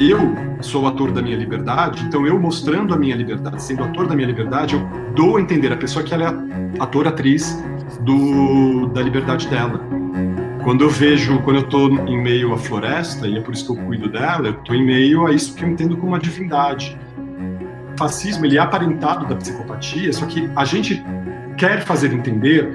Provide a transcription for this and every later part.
eu sou ator da minha liberdade, então eu mostrando a minha liberdade, sendo ator da minha liberdade, eu dou a entender a pessoa que ela é ator, atriz do, da liberdade dela. Quando eu vejo, quando eu estou em meio à floresta, e é por isso que eu cuido dela, eu estou em meio a isso que eu entendo como uma divindade. O fascismo, ele é aparentado da psicopatia, só que a gente quer fazer entender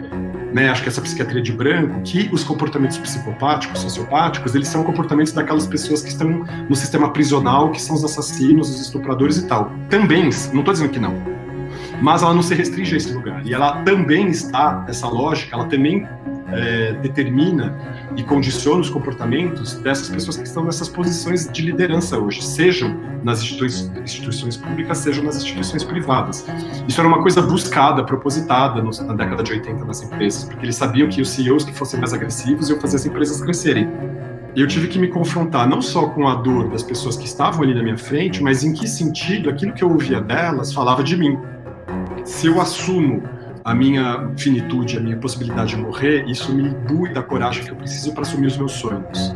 né, acho que essa psiquiatria de branco, que os comportamentos psicopáticos, sociopáticos, eles são comportamentos daquelas pessoas que estão no sistema prisional, que são os assassinos, os estupradores e tal. Também, não estou dizendo que não, mas ela não se restringe a esse lugar. E ela também está, essa lógica, ela também é, determina e condiciona os comportamentos dessas pessoas que estão nessas posições de liderança hoje, sejam nas instituições, instituições públicas, sejam nas instituições privadas. Isso era uma coisa buscada, propositada na década de 80 nas empresas, porque eles sabiam que os CEOs que fossem mais agressivos iam fazer as empresas crescerem. Eu tive que me confrontar não só com a dor das pessoas que estavam ali na minha frente, mas em que sentido aquilo que eu ouvia delas falava de mim. Se eu assumo a minha finitude, a minha possibilidade de morrer, isso me imbui da coragem que eu preciso para assumir os meus sonhos.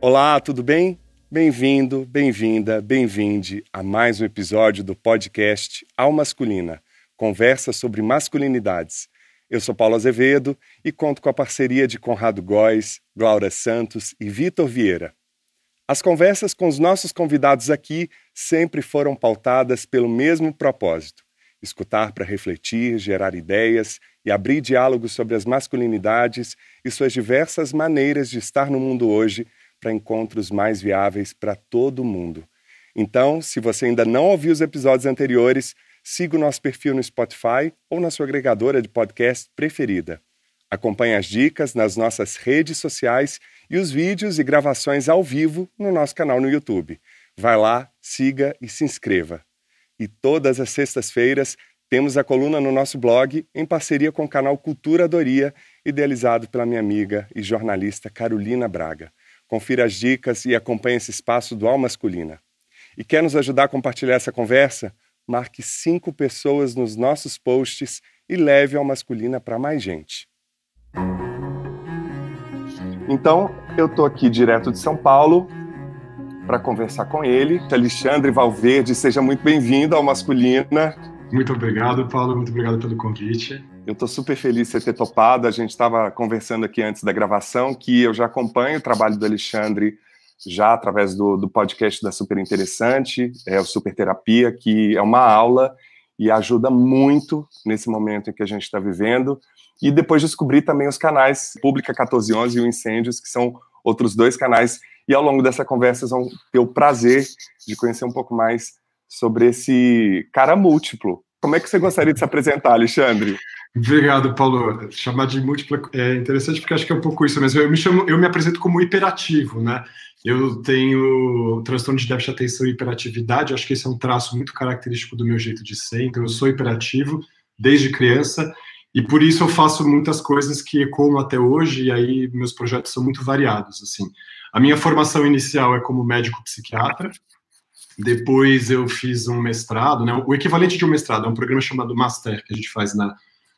Olá, tudo bem? Bem-vindo, bem-vinda, bem-vinde a mais um episódio do podcast Al Masculina, conversa sobre masculinidades. Eu sou Paulo Azevedo e conto com a parceria de Conrado Góes, Glaura Santos e Vitor Vieira. As conversas com os nossos convidados aqui sempre foram pautadas pelo mesmo propósito: escutar para refletir, gerar ideias e abrir diálogos sobre as masculinidades e suas diversas maneiras de estar no mundo hoje para encontros mais viáveis para todo mundo. Então, se você ainda não ouviu os episódios anteriores, siga o nosso perfil no Spotify ou na sua agregadora de podcast preferida. Acompanhe as dicas nas nossas redes sociais e os vídeos e gravações ao vivo no nosso canal no YouTube. Vai lá, siga e se inscreva. E todas as sextas-feiras temos a coluna no nosso blog em parceria com o canal Cultura Doria, idealizado pela minha amiga e jornalista Carolina Braga. Confira as dicas e acompanhe esse espaço do Al Masculina. E quer nos ajudar a compartilhar essa conversa? Marque cinco pessoas nos nossos posts e leve Al Masculina para mais gente. Então, eu estou aqui direto de São Paulo para conversar com ele. Alexandre Valverde, seja muito bem-vindo ao Masculina. Muito obrigado, Paulo. Muito obrigado pelo convite. Eu estou super feliz de você ter topado. A gente estava conversando aqui antes da gravação que eu já acompanho o trabalho do Alexandre já através do, do podcast da Super Interessante, é o Super Terapia, que é uma aula e ajuda muito nesse momento em que a gente está vivendo. E depois descobri também os canais Pública 1411 e o Incêndios, que são outros dois canais. E ao longo dessa conversa vocês vão ter o prazer de conhecer um pouco mais sobre esse cara múltiplo. Como é que você gostaria de se apresentar, Alexandre? Obrigado, Paulo. Chamar de múltipla é interessante porque acho que é um pouco isso mesmo. Eu me chamo, eu me apresento como hiperativo, né? Eu tenho transtorno de déficit de atenção e hiperatividade. Acho que esse é um traço muito característico do meu jeito de ser. Então, eu sou hiperativo desde criança e por isso eu faço muitas coisas que ecoam até hoje. E aí meus projetos são muito variados. Assim, a minha formação inicial é como médico psiquiatra. Depois eu fiz um mestrado, né? O equivalente de um mestrado é um programa chamado Master que a gente faz na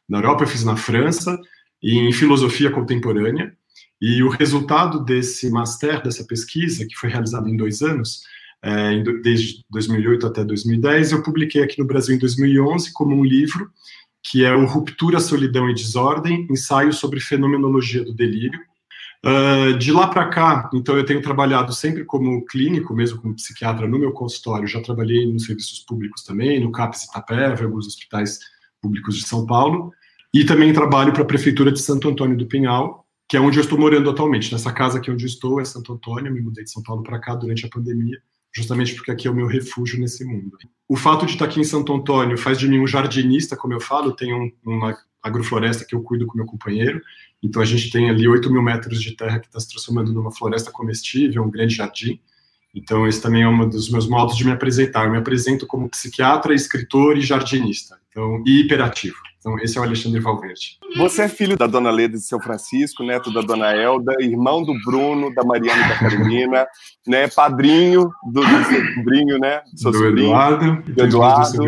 na Europa, eu fiz na França, em filosofia contemporânea. E o resultado desse master, dessa pesquisa, que foi realizada em dois anos, é, desde 2008 até 2010, eu publiquei aqui no Brasil em 2011 como um livro, que é o Ruptura, Solidão e Desordem, ensaio sobre fenomenologia do delírio. Uh, de lá para cá, então eu tenho trabalhado sempre como clínico, mesmo como psiquiatra no meu consultório, já trabalhei nos serviços públicos também, no CAPES Itapeva, alguns hospitais públicos de São Paulo, e também trabalho para a Prefeitura de Santo Antônio do Pinhal, que é onde eu estou morando atualmente. Nessa casa aqui onde eu estou é Santo Antônio, eu me mudei de São Paulo para cá durante a pandemia, justamente porque aqui é o meu refúgio nesse mundo. O fato de estar aqui em Santo Antônio faz de mim um jardinista, como eu falo, tenho um, uma agrofloresta que eu cuido com meu companheiro, então a gente tem ali 8 mil metros de terra que está se transformando numa floresta comestível, um grande jardim, então, esse também é um dos meus modos de me apresentar. Eu me apresento como psiquiatra, escritor e jardinista. Então, e hiperativo. Então, esse é o Alexandre Valverde. Você é filho da dona Leda de São Francisco, neto da dona Elda, irmão do Bruno, da Mariana e da Carolina, né, padrinho do, do seu sobrinho, né? Do, seu do sobrinho, Eduardo. Do Eduardo.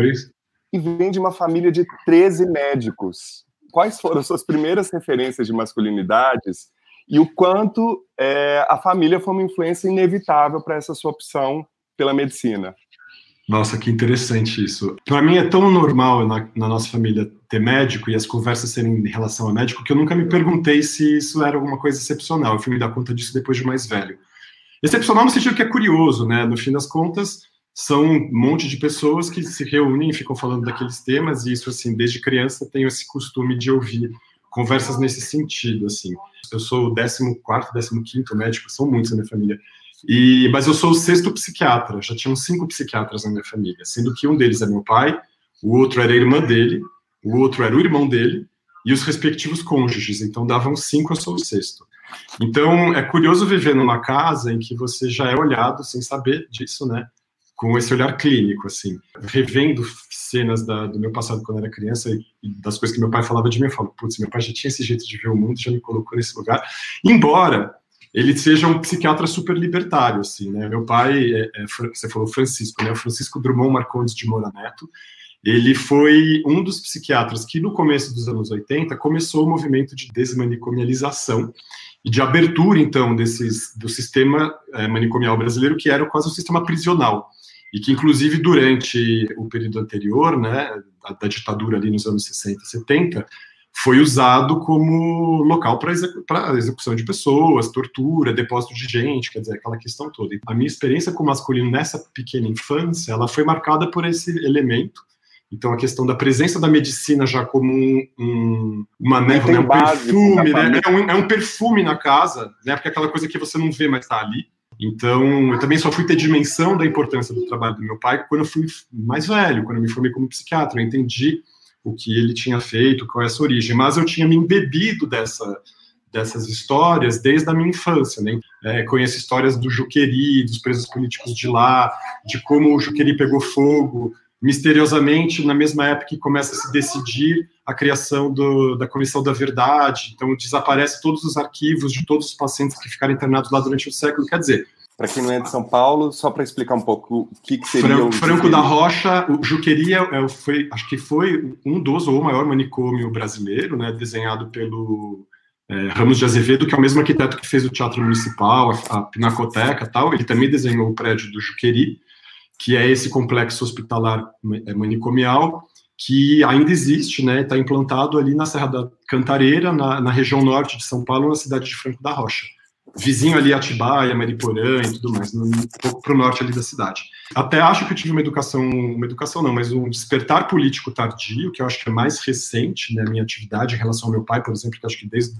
E vem de uma família de 13 médicos. Quais foram suas primeiras referências de masculinidades e o quanto é, a família foi uma influência inevitável para essa sua opção pela medicina. Nossa, que interessante isso. Para mim é tão normal na, na, nossa família ter médico e as conversas serem em relação a médico que eu nunca me perguntei se isso era alguma coisa excepcional. Eu fui me dar conta disso depois de mais velho. Excepcional no sentido que é curioso, né? No fim das contas, são um monte de pessoas que se reúnem e ficam falando daqueles temas e isso, assim, desde criança tenho esse costume de ouvir conversas nesse sentido, assim. Eu sou o 14 décimo 15 médico, são muitos na minha família. E, mas eu sou o sexto psiquiatra, já tinham cinco psiquiatras na minha família, sendo que um deles é meu pai, o outro era a irmã dele, o outro era o irmão dele, e os respectivos cônjuges, então davam cinco, eu sou o sexto. Então, é curioso viver numa casa em que você já é olhado, sem saber disso, né, com esse olhar clínico, assim, revendo cenas da, do meu passado quando era criança e, e, das coisas que meu pai falava de mim, eu falo, putz, meu pai já tinha esse jeito de ver o mundo, já me colocou nesse lugar, embora ele seja um psiquiatra super libertário, assim, né? Meu pai, é, é, você falou Francisco, né? O Francisco Drummond Marcondes de Moura Neto, ele foi um dos psiquiatras que, no começo dos anos 80, começou o movimento de desmanicomialização e de abertura, então, desses, do sistema é, manicomial brasileiro, que era quase um sistema prisional. E que, inclusive, durante o período anterior, né, da, da ditadura ali nos anos 60, 70, foi usado como local para execu execução de pessoas, tortura, depósito de gente, quer dizer, aquela questão toda. A minha experiência com o masculino nessa pequena infância, ela foi marcada por esse elemento. Então, a questão da presença da medicina já como um, um uma névoa, né, um perfume, né? É um, é um, perfume na casa, né? Porque é aquela coisa que você não vê, mas está ali. Então, eu também só fui ter dimensão da importância do trabalho do meu pai quando eu fui mais velho, quando eu me formei como psiquiatra. Eu entendi o que ele tinha feito, qual é essa origem, mas eu tinha me embebido dessa, dessas histórias desde a minha infância, né? É, conheço histórias do Juqueri, dos presos políticos de lá, de como o Juqueri pegou fogo, misteriosamente, na mesma época que começa a se decidir a criação do, da Comissão da Verdade, então desaparece todos os arquivos de todos os pacientes que ficaram internados lá durante o século, quer dizer, para quem não é de São Paulo, só para explicar um pouco o que, que seria Franco, o Franco da Rocha, o Juqueria, é, foi, acho que foi um dos ou o maior manicômio brasileiro, né, desenhado pelo é, Ramos de Azevedo, que é o mesmo arquiteto que fez o Teatro Municipal, a, a Pinacoteca tal, ele também desenhou o prédio do Juqueri, que é esse complexo hospitalar é, manicomial, que ainda existe, né, está implantado ali na Serra da Cantareira, na, na região norte de São Paulo, na cidade de Franco da Rocha vizinho ali Atibaia, Mariporã e tudo mais, um pouco para o norte ali da cidade. Até acho que eu tive uma educação, uma educação não, mas um despertar político tardio, que eu acho que é mais recente na né, minha atividade em relação ao meu pai, por exemplo, que acho que desde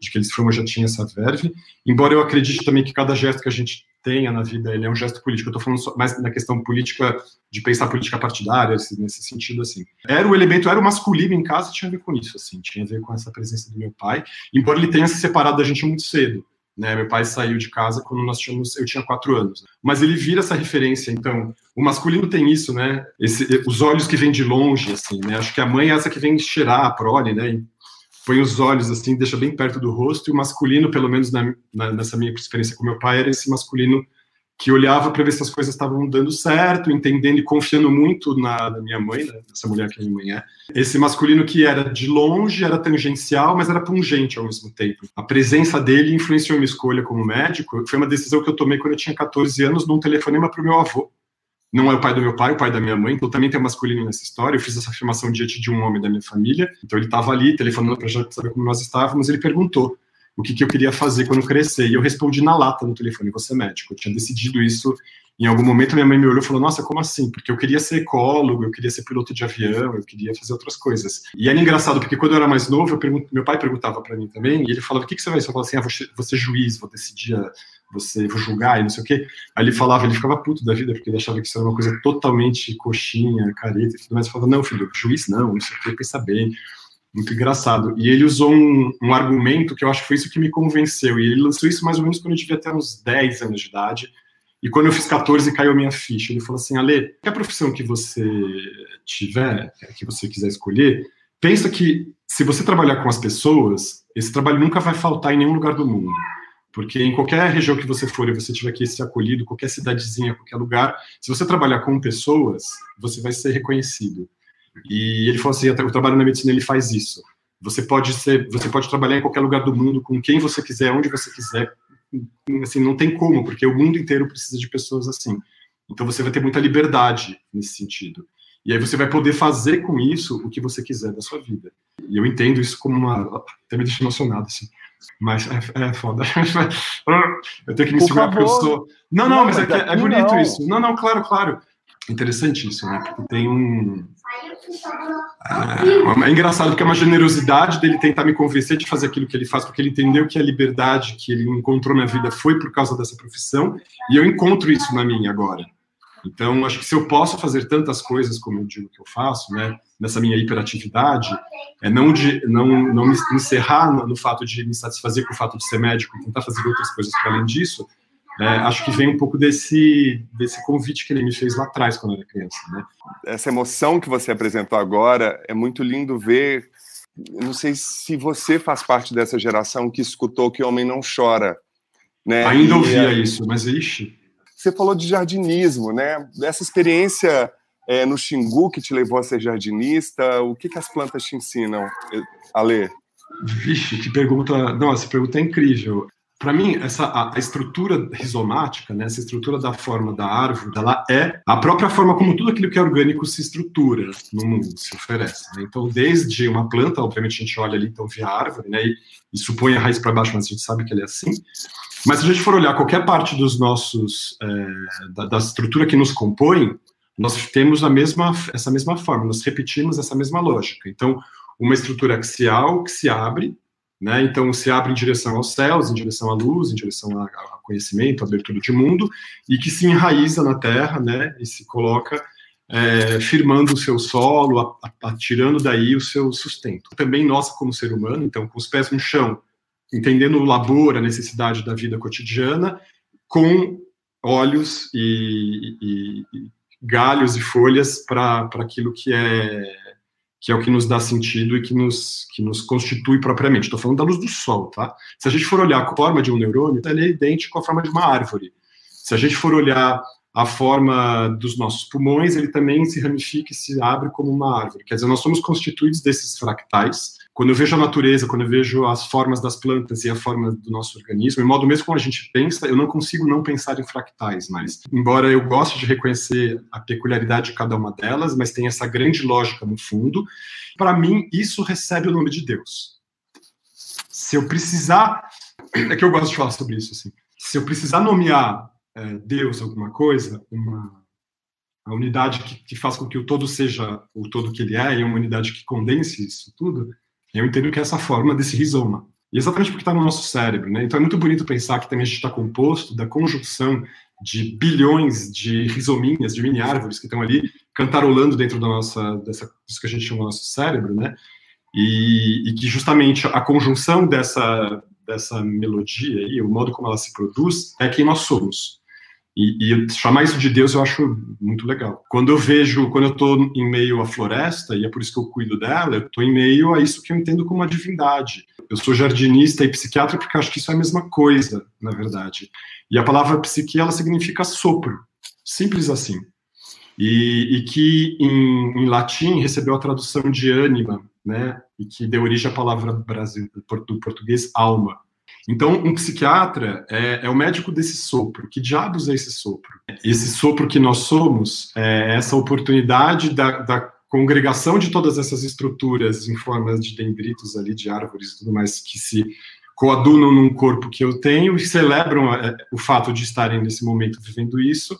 de que ele se formou já tinha essa verve, embora eu acredite também que cada gesto que a gente tenha na vida, ele é um gesto político. Eu estou falando mais na questão política, de pensar política partidária, nesse sentido, assim. Era o elemento, era o masculino em casa, tinha a ver com isso, assim, tinha a ver com essa presença do meu pai, embora ele tenha se separado da gente muito cedo. Né, meu pai saiu de casa quando nós tínhamos, eu tinha quatro anos. Mas ele vira essa referência, então. O masculino tem isso, né? Esse, os olhos que vêm de longe, assim, né? Acho que a mãe é essa que vem cheirar a prole, né? E põe os olhos assim, deixa bem perto do rosto. E o masculino, pelo menos na, na, nessa minha experiência com meu pai, era esse masculino que olhava para ver se as coisas estavam dando certo, entendendo e confiando muito na, na minha mãe, né, essa mulher que a minha mãe é. Esse masculino que era de longe, era tangencial, mas era pungente ao mesmo tempo. A presença dele influenciou minha escolha como médico. Foi uma decisão que eu tomei quando eu tinha 14 anos, num telefonema para o meu avô. Não é o pai do meu pai, é o pai da minha mãe, então também tem masculino nessa história. Eu fiz essa afirmação diante de um homem da minha família, então ele estava ali, telefonando para saber como nós estávamos, ele perguntou o que, que eu queria fazer quando crescer. E eu respondi na lata no telefone, você é médico. Eu tinha decidido isso em algum momento. Minha mãe me olhou e falou, nossa, como assim? Porque eu queria ser ecólogo, eu queria ser piloto de avião, eu queria fazer outras coisas. E era engraçado, porque quando eu era mais novo, pergunto, meu pai perguntava para mim também, e ele falava, o que, que você vai? Eu falava assim, ah, vou, ser juiz, vou decidir, você, vou julgar e não sei o quê. Aí ele falava, ele ficava puto da vida, porque ele achava que isso era uma coisa totalmente coxinha, careta e tudo mais. Eu falava, não, filho, juiz não, não sei o quê, pensa bem muito engraçado. E ele usou um, um, argumento que eu acho que foi isso que me convenceu. E ele lançou isso mais ou menos quando eu devia ter uns 10 anos de idade. E quando eu fiz 14, caiu a minha ficha. Ele falou assim: Ale, qualquer profissão que você tiver, que você quiser escolher, pensa que se você trabalhar com as pessoas, esse trabalho nunca vai faltar em nenhum lugar do mundo. Porque em qualquer região que você for e você tiver que ser acolhido, qualquer cidadezinha, qualquer lugar, se você trabalhar com pessoas, você vai ser reconhecido. E ele falou assim: o trabalho na medicina ele faz isso. Você pode ser, você pode trabalhar em qualquer lugar do mundo com quem você quiser, onde você quiser. Assim, não tem como, porque o mundo inteiro precisa de pessoas assim. Então você vai ter muita liberdade nesse sentido. E aí você vai poder fazer com isso o que você quiser da sua vida. E eu entendo isso como uma. Até me deixa emocionado, assim. Mas é, é foda. eu tenho que me Por segurar porque eu sou. Não, não, Não, mas é, é bonito não. isso. Não, não, claro, claro. Interessante isso, né? Porque tem um. É, é engraçado porque é uma generosidade dele tentar me convencer de fazer aquilo que ele faz, porque ele entendeu que a liberdade que ele encontrou na vida foi por causa dessa profissão, e eu encontro isso na minha agora. Então, acho que se eu posso fazer tantas coisas como eu digo que eu faço, né, nessa minha hiperatividade, é não de não não me encerrar no, no fato de me satisfazer com o fato de ser médico, e tentar fazer outras coisas para além disso. É, acho que vem um pouco desse desse convite que ele me fez lá atrás quando eu era criança, né? essa emoção que você apresentou agora é muito lindo ver. Não sei se você faz parte dessa geração que escutou que homem não chora, né? Ainda ouvia é, isso, mas ixi, Você falou de jardinismo, né? Dessa experiência é, no Xingu que te levou a ser jardinista, o que, que as plantas te ensinam, Ale? Vixe, que pergunta. Não, essa pergunta é incrível. Para mim, essa, a, a estrutura rizomática, né, essa estrutura da forma da árvore, ela é a própria forma como tudo aquilo que é orgânico se estrutura no mundo, se oferece. Né? Então, desde uma planta, obviamente a gente olha ali, então vê a árvore, né, e, e supõe a raiz para baixo, mas a gente sabe que ele é assim. Mas se a gente for olhar qualquer parte dos nossos, é, da, da estrutura que nos compõe, nós temos a mesma, essa mesma forma, nós repetimos essa mesma lógica. Então, uma estrutura axial que se abre, né? Então, se abre em direção aos céus, em direção à luz, em direção a, a conhecimento, a abertura de mundo, e que se enraiza na terra, né? E se coloca é, firmando o seu solo, a, a, tirando daí o seu sustento. Também nós, como ser humano, então, com os pés no chão, entendendo o labor, a necessidade da vida cotidiana, com olhos e, e, e galhos e folhas para aquilo que é que é o que nos dá sentido e que nos, que nos constitui propriamente. Estou falando da luz do sol, tá? Se a gente for olhar a forma de um neurônio, ele é idêntico à forma de uma árvore. Se a gente for olhar a forma dos nossos pulmões, ele também se ramifica e se abre como uma árvore. Quer dizer, nós somos constituídos desses fractais. Quando eu vejo a natureza, quando eu vejo as formas das plantas e a forma do nosso organismo, em modo mesmo como a gente pensa, eu não consigo não pensar em fractais mais. Embora eu goste de reconhecer a peculiaridade de cada uma delas, mas tem essa grande lógica no fundo. Para mim, isso recebe o nome de Deus. Se eu precisar, é que eu gosto de falar sobre isso assim. Se eu precisar nomear é, Deus alguma coisa, uma a unidade que, que, faz com que o todo seja o todo que ele é, e uma unidade que condense isso tudo, eu entendo que é essa forma desse rizoma. E exatamente porque está no nosso cérebro, né? Então é muito bonito pensar que também a gente está composto da conjunção de bilhões de rizominhas, de mini árvores que estão ali cantarolando dentro da nossa, dessa, disso que a gente chama nosso cérebro, né? E, e que justamente a conjunção dessa, dessa melodia aí, o modo como ela se produz, é quem nós somos. E, e, chamar isso de Deus eu acho muito legal. Quando eu vejo, quando eu estou em meio à floresta, e é por isso que eu cuido dela, eu estou em meio a isso que eu entendo como uma divindade. Eu sou jardinista e psiquiatra porque acho que isso é a mesma coisa, na verdade. E a palavra psique, ela significa sopro. Simples assim. E, e que em, em, latim recebeu a tradução de ânima, né? E que deu origem à palavra Brasil, do português alma. Então, um psiquiatra é, é, o médico desse sopro. Que diabos é esse sopro? Esse sopro que nós somos é essa oportunidade da, da congregação de todas essas estruturas em forma de dendritos ali, de árvores e tudo mais, que se coadunam num corpo que eu tenho e celebram é, o fato de estarem nesse momento vivendo isso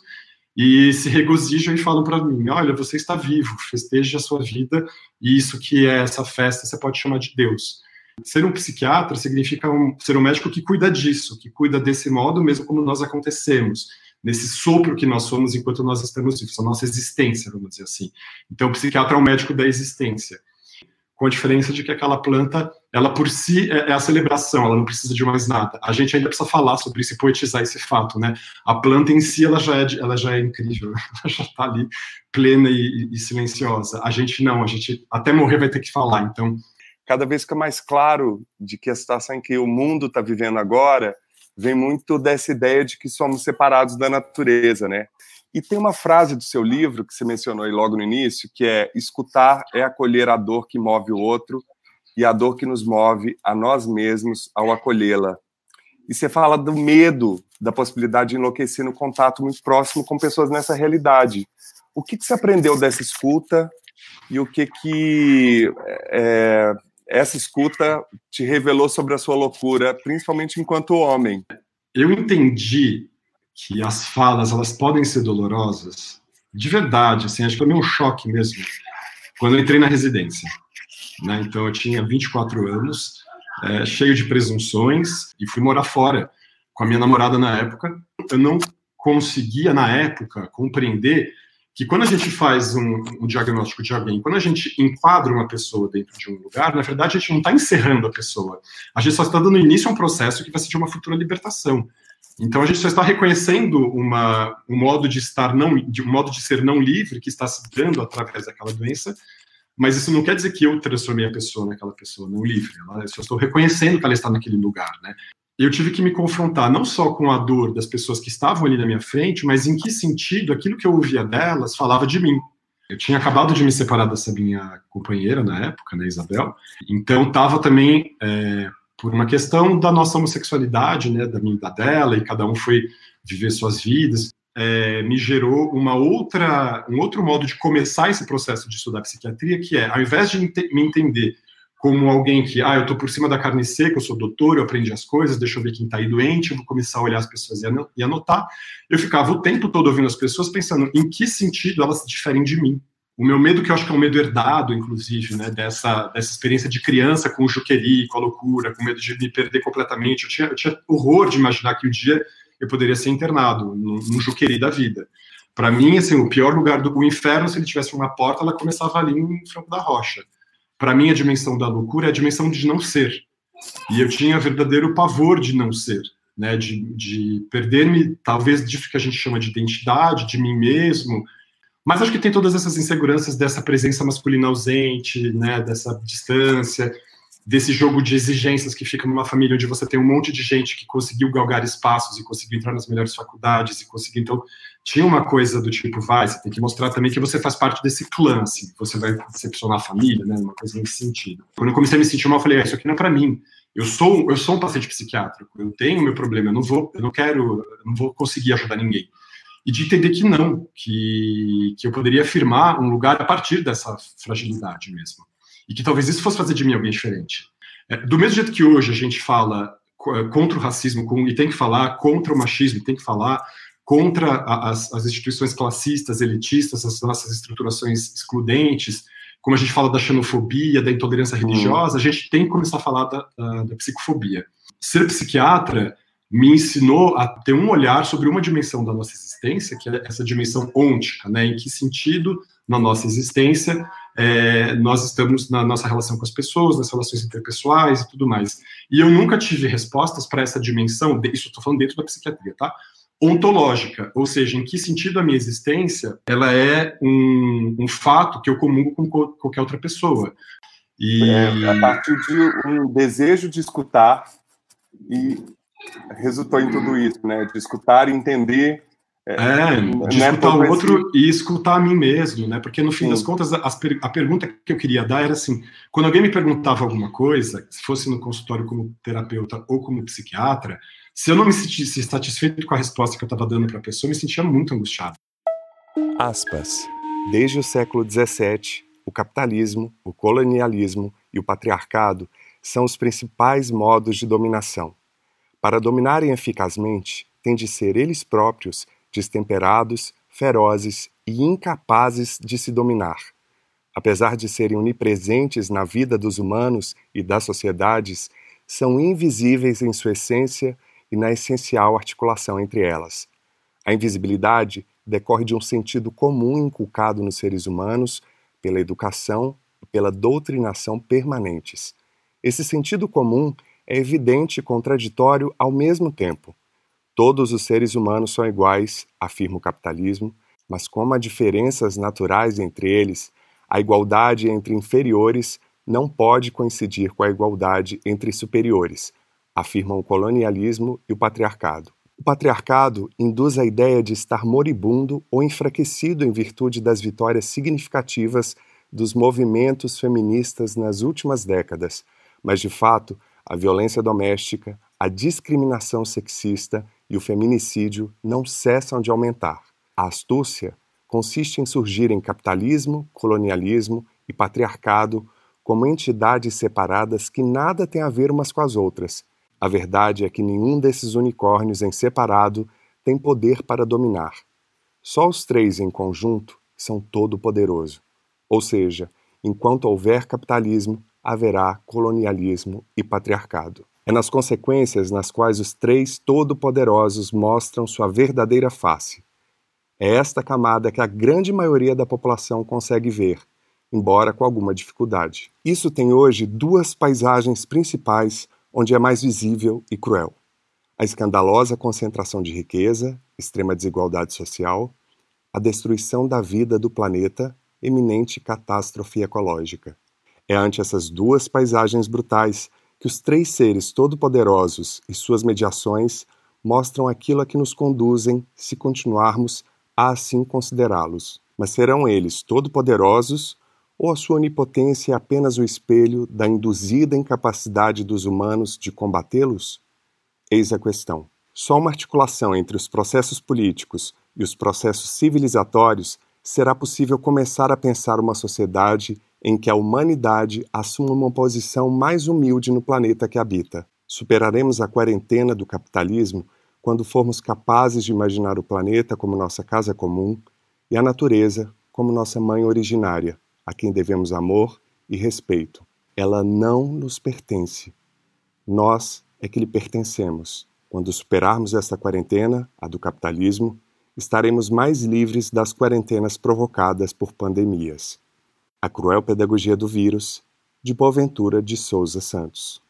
e se regozijam e falam para mim: olha, você está vivo, festeje a sua vida e isso que é essa festa você pode chamar de Deus. Ser um psiquiatra significa um, ser um médico que cuida disso, que cuida desse modo mesmo como nós acontecemos, nesse sopro que nós somos enquanto nós estamos vivos, a nossa existência, vamos dizer assim. Então, o psiquiatra é um médico da existência, com a diferença de que aquela planta, ela por si é, é a celebração, ela não precisa de mais nada. A gente ainda precisa falar sobre isso e poetizar esse fato, né? A planta em si, ela já é, ela já é incrível, ela já está ali plena e, e silenciosa. A gente não, a gente até morrer vai ter que falar, então cada vez fica mais claro de que a situação em que o mundo está vivendo agora vem muito dessa ideia de que somos separados da natureza, né? E tem uma frase do seu livro que você mencionou aí logo no início, que é escutar é acolher a dor que move o outro e a dor que nos move a nós mesmos ao acolhê-la. E você fala do medo da possibilidade de enlouquecer no contato muito próximo com pessoas nessa realidade. O que, que você aprendeu dessa escuta e o que que é, essa escuta te revelou sobre a sua loucura, principalmente enquanto homem? Eu entendi que as falas elas podem ser dolorosas, de verdade, assim, acho que foi meio um choque mesmo, quando eu entrei na residência. Né? Então, eu tinha 24 anos, é, cheio de presunções, e fui morar fora com a minha namorada na época. Eu não conseguia, na época, compreender que quando a gente faz um, um, diagnóstico de alguém, quando a gente enquadra uma pessoa dentro de um lugar, na verdade a gente não está encerrando a pessoa. A gente só está dando início a um processo que vai ser de uma futura libertação. Então a gente só está reconhecendo uma, um modo de estar não, de um modo de ser não livre que está se dando através daquela doença, mas isso não quer dizer que eu transformei a pessoa naquela pessoa não livre. eu só estou reconhecendo que ela está naquele lugar, né? Eu tive que me confrontar não só com a dor das pessoas que estavam ali na minha frente, mas em que sentido aquilo que eu ouvia delas falava de mim. Eu tinha acabado de me separar dessa minha companheira na época, né, Isabel, então estava também é, por uma questão da nossa homossexualidade, né, da minha e da dela, e cada um foi viver suas vidas, é, me gerou uma outra, um outro modo de começar esse processo de estudar psiquiatria, que é, ao invés de me entender como alguém que, ah, eu estou por cima da carne seca, eu sou doutor, eu aprendi as coisas, deixa eu ver quem está aí doente, eu vou começar a olhar as pessoas e anotar. Eu ficava o tempo todo ouvindo as pessoas pensando em que sentido elas se diferem de mim. O meu medo, que eu acho que é um medo herdado, inclusive, né, dessa, dessa experiência de criança com o juqueri, com a loucura, com medo de me perder completamente. Eu tinha, eu tinha horror de imaginar que um dia eu poderia ser internado num, num juqueri da vida. Para mim, assim, o pior lugar do inferno, se ele tivesse uma porta, ela começava ali em Franco da Rocha para mim, a dimensão da loucura é a dimensão de não ser. E eu tinha verdadeiro pavor de não ser, né? De, de perder-me, talvez, disso que a gente chama de identidade, de mim mesmo. Mas acho que tem todas essas inseguranças dessa presença masculina ausente, né? Dessa distância, desse jogo de exigências que fica numa família onde você tem um monte de gente que conseguiu galgar espaços e conseguiu entrar nas melhores faculdades e conseguiu então tinha uma coisa do tipo vai você tem que mostrar também que você faz parte desse clã assim, você vai decepcionar a família né uma coisa nesse sentido. Quando eu comecei a me sentir mal eu falei ah, isso aqui não é para mim. Eu sou eu sou um paciente psiquiátrico. Eu tenho meu problema eu não vou eu não quero eu não vou conseguir ajudar ninguém. E de entender que não que que eu poderia afirmar um lugar a partir dessa fragilidade mesmo. E que talvez isso fosse fazer de mim alguém diferente. É, do mesmo jeito que hoje a gente fala contra o racismo e tem que falar contra o machismo, tem que falar contra as, as instituições classistas, elitistas, as nossas estruturações excludentes, como a gente fala da xenofobia, da intolerância religiosa, hum. a gente tem que começar a falar da, da, da psicofobia. Ser psiquiatra me ensinou a ter um olhar sobre uma dimensão da nossa existência, que é essa dimensão ôntica, né? Em que sentido na nossa existência é, nós estamos na nossa relação com as pessoas, nas relações interpessoais e tudo mais. E eu nunca tive respostas para essa dimensão, isso estou falando dentro da psiquiatria, tá? Ontológica, ou seja, em que sentido a minha existência ela é um, um fato que eu comungo com qualquer outra pessoa. E... É, a partir de um desejo de escutar e resultou em tudo isso, né? De escutar e entender é, é, de né, escutar o outro e escutar a mim mesmo, né? Porque no fim Sim. das contas, a, a pergunta que eu queria dar era assim: quando alguém me perguntava alguma coisa, se fosse no consultório como terapeuta ou como psiquiatra, se eu não me sentisse satisfeito com a resposta que eu estava dando para a pessoa, eu me sentia muito angustiado. Aspas. Desde o século XVII, o capitalismo, o colonialismo e o patriarcado são os principais modos de dominação. Para dominarem eficazmente, têm de ser eles próprios destemperados, ferozes e incapazes de se dominar. Apesar de serem onipresentes na vida dos humanos e das sociedades, são invisíveis em sua essência e na essencial articulação entre elas. A invisibilidade decorre de um sentido comum inculcado nos seres humanos pela educação e pela doutrinação permanentes. Esse sentido comum é evidente e contraditório ao mesmo tempo. Todos os seres humanos são iguais, afirma o capitalismo, mas como há diferenças naturais entre eles, a igualdade entre inferiores não pode coincidir com a igualdade entre superiores, afirmam o colonialismo e o patriarcado. O patriarcado induz a ideia de estar moribundo ou enfraquecido em virtude das vitórias significativas dos movimentos feministas nas últimas décadas, mas de fato, a violência doméstica, a discriminação sexista e o feminicídio não cessam de aumentar. A astúcia consiste em surgir em capitalismo, colonialismo e patriarcado como entidades separadas que nada têm a ver umas com as outras. A verdade é que nenhum desses unicórnios em separado tem poder para dominar. Só os três em conjunto são todo-poderoso. Ou seja, enquanto houver capitalismo, haverá colonialismo e patriarcado. É nas consequências nas quais os três todo-poderosos mostram sua verdadeira face. É esta camada que a grande maioria da população consegue ver, embora com alguma dificuldade. Isso tem hoje duas paisagens principais onde é mais visível e cruel: a escandalosa concentração de riqueza, extrema desigualdade social, a destruição da vida do planeta, eminente catástrofe ecológica. É ante essas duas paisagens brutais que os três seres todo-poderosos e suas mediações mostram aquilo a que nos conduzem se continuarmos a assim considerá-los. Mas serão eles todo-poderosos ou a sua onipotência é apenas o espelho da induzida incapacidade dos humanos de combatê-los? Eis a questão. Só uma articulação entre os processos políticos e os processos civilizatórios será possível começar a pensar uma sociedade em que a humanidade assuma uma posição mais humilde no planeta que habita. Superaremos a quarentena do capitalismo quando formos capazes de imaginar o planeta como nossa casa comum e a natureza como nossa mãe originária, a quem devemos amor e respeito. Ela não nos pertence. Nós é que lhe pertencemos. Quando superarmos esta quarentena, a do capitalismo, estaremos mais livres das quarentenas provocadas por pandemias. A Cruel Pedagogia do Vírus, de Boaventura de Souza Santos.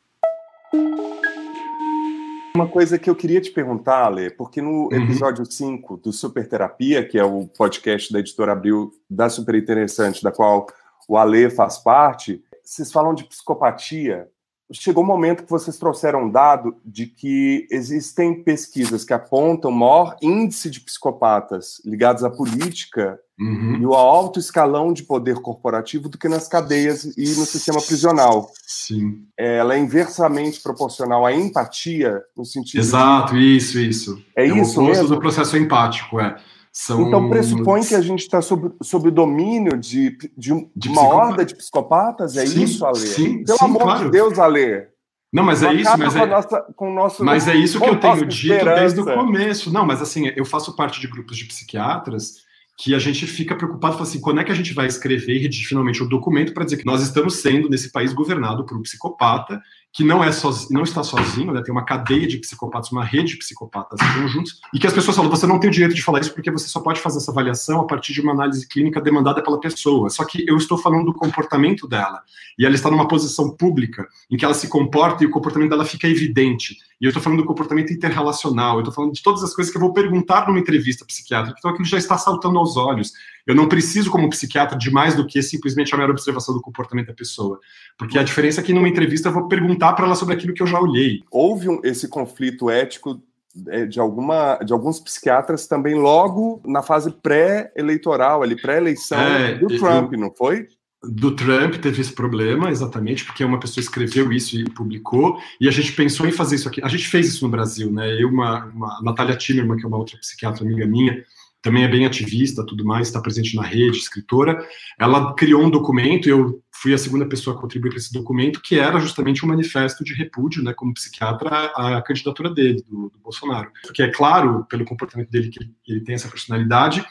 Uma coisa que eu queria te perguntar, Ale, porque no uhum. episódio 5 do Super Terapia, que é o podcast da editora Abril da Super Interessante, da qual o Ale faz parte, vocês falam de psicopatia chegou um momento que vocês trouxeram um dado de que existem pesquisas que apontam maior índice de psicopatas ligados à política uhum. e ao alto escalão de poder corporativo do que nas cadeias e no sistema prisional. Sim. É, ela é inversamente proporcional à empatia, no sentido. Exato, de... isso, isso. É, é isso o mesmo. do processo empático, é. São... Então pressupõe que a gente está sob, sob o domínio de, de, de uma horda de psicopatas? É sim, isso, Ale? Sim, Pelo sim, amor claro. de Deus, Ale. Não, mas é isso, mas é, nossa, com nosso, mas é isso que eu tenho dito esperança. desde o começo. Não, mas assim, eu faço parte de grupos de psiquiatras que a gente fica preocupado, assim, quando é que a gente vai escrever e redigir finalmente o documento para dizer que nós estamos sendo, nesse país, governado por um psicopata que não é sozinho, não está sozinho, né? tem uma cadeia de psicopatas, uma rede de psicopatas conjuntos, e que as pessoas falam, você não tem o direito de falar isso porque você só pode fazer essa avaliação a partir de uma análise clínica demandada pela pessoa. Só que eu estou falando do comportamento dela, e ela está numa posição pública em que ela se comporta e o comportamento dela fica evidente. E eu estou falando do comportamento interrelacional, eu estou falando de todas as coisas que eu vou perguntar numa entrevista psiquiátrica, então aquilo já está saltando aos olhos. Eu não preciso, como psiquiatra, de mais do que simplesmente a mera observação do comportamento da pessoa. Porque a diferença é que numa entrevista eu vou perguntar para ela sobre aquilo que eu já olhei. Houve um, esse conflito ético é, de, alguma, de alguns psiquiatras também logo na fase pré-eleitoral, ali, pré-eleição é, do Trump, eu, não foi? Do Trump teve esse problema, exatamente, porque uma pessoa escreveu isso e publicou, e a gente pensou em fazer isso aqui. A gente fez isso no Brasil, né? Eu, uma, uma Natália Timmerman, que é uma outra psiquiatra amiga minha, também é bem ativista, tudo mais, está presente na rede, escritora. Ela criou um documento, eu fui a segunda pessoa a contribuir para esse documento, que era justamente um manifesto de repúdio, né, como psiquiatra, à candidatura dele, do, do Bolsonaro. Porque é claro, pelo comportamento dele, que ele tem essa personalidade,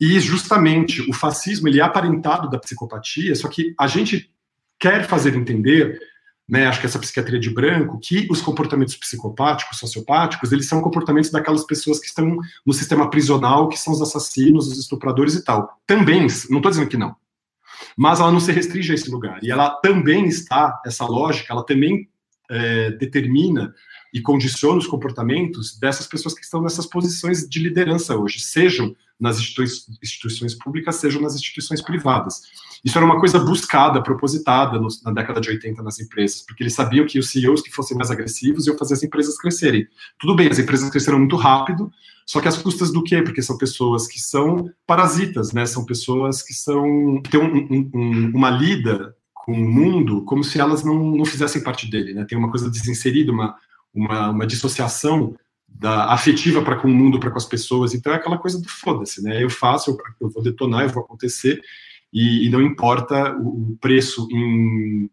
e justamente o fascismo, ele é aparentado da psicopatia, só que a gente quer fazer entender né, acho que essa psiquiatria de branco, que os comportamentos psicopáticos, sociopáticos, eles são comportamentos daquelas pessoas que estão no sistema prisional, que são os assassinos, os estupradores e tal. Também, não estou dizendo que não, mas ela não se restringe a esse lugar. E ela também está, essa lógica, ela também é, determina e condiciona os comportamentos dessas pessoas que estão nessas posições de liderança hoje, sejam nas instituições, públicas, sejam nas instituições privadas. Isso era uma coisa buscada, propositada no, na década de 80 nas empresas, porque eles sabiam que os CEOs que fossem mais agressivos iam fazer as empresas crescerem. Tudo bem, as empresas cresceram muito rápido, só que às custas do quê? Porque são pessoas que são parasitas, né? São pessoas que são têm um, um, uma lida com o mundo como se elas não, não fizessem parte dele, né? Tem uma coisa desinserida, uma, uma, uma dissociação da afetiva para com o mundo, para com as pessoas. Então é aquela coisa do foda-se, né? Eu faço, eu, eu, vou detonar, eu vou acontecer, e, e não importa o, o preço em,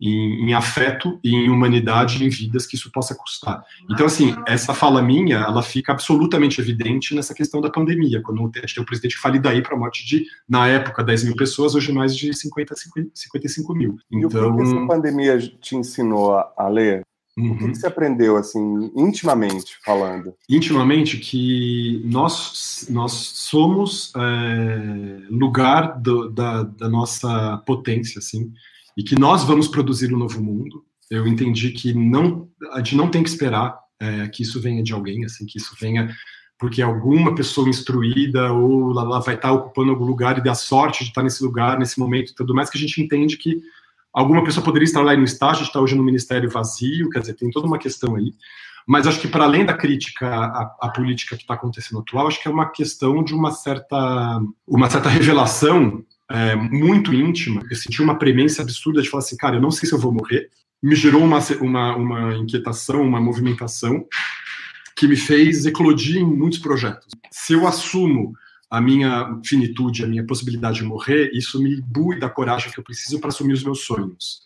em, em, afeto e em humanidade, em vidas que isso possa custar. Então, assim, essa fala minha, ela fica absolutamente evidente nessa questão da pandemia, quando a gente tem o presidente que fala daí para a morte de, na época, 10 mil pessoas, hoje mais de 50, 55 mil. Então, e o que então essa pandemia te ensinou a ler? Uhum. O que, você aprendeu, assim, intimamente falando? Intimamente, que nós, nós somos é, lugar do, da, da nossa potência, assim, e que nós vamos produzir um novo mundo. Eu entendi que não, a gente não tem que esperar é, que isso venha de alguém, assim, que isso venha porque alguma pessoa instruída ou ela vai estar ocupando algum lugar e dá sorte de estar nesse lugar, nesse momento e tudo mais, que a gente entende que Alguma pessoa poderia estar lá no estágio, está hoje no ministério vazio, quer dizer, tem toda uma questão aí. Mas acho que para além da crítica à, à política que está acontecendo atual, acho que é uma questão de uma certa, uma certa revelação é, muito íntima. Eu senti uma premência absurda de falar assim, cara, eu não sei se eu vou morrer. Me gerou uma, uma, uma inquietação, uma movimentação que me fez eclodir em muitos projetos. Se eu assumo a minha finitude, a minha possibilidade de morrer, isso me bui da coragem que eu preciso para assumir os meus sonhos.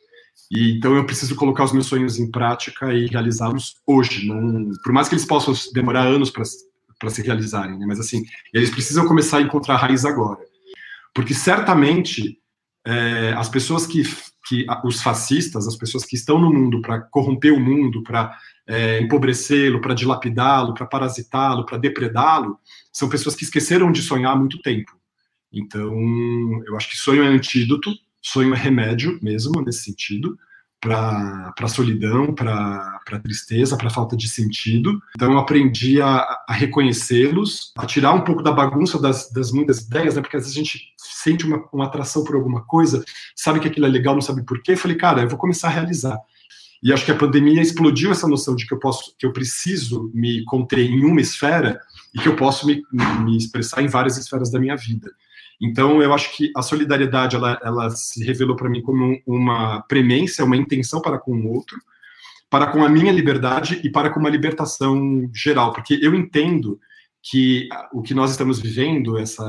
E então eu preciso colocar os meus sonhos em prática e realizá-los hoje. Não, por mais que eles possam demorar anos para se realizarem, né? mas assim, eles precisam começar a encontrar raiz agora. Porque certamente é, as pessoas que, que, os fascistas, as pessoas que estão no mundo para corromper o mundo, para é, empobrecê-lo, para dilapidá-lo, para parasitá-lo, para depredá-lo, são pessoas que esqueceram de sonhar há muito tempo. Então, eu acho que sonho é antídoto, sonho é remédio mesmo, nesse sentido, para a solidão, para a tristeza, para a falta de sentido. Então, eu aprendi a, a reconhecê-los, a tirar um pouco da bagunça das, das muitas ideias, né? porque às vezes a gente sente uma, uma atração por alguma coisa, sabe que aquilo é legal, não sabe por quê. Eu falei, cara, eu vou começar a realizar. E acho que a pandemia explodiu essa noção de que eu posso, que eu preciso me conter em uma esfera e que eu posso me, me expressar em várias esferas da minha vida. Então, eu acho que a solidariedade ela, ela se revelou para mim como uma premência, uma intenção para com o outro, para com a minha liberdade e para com uma libertação geral, porque eu entendo que o que nós estamos vivendo, essa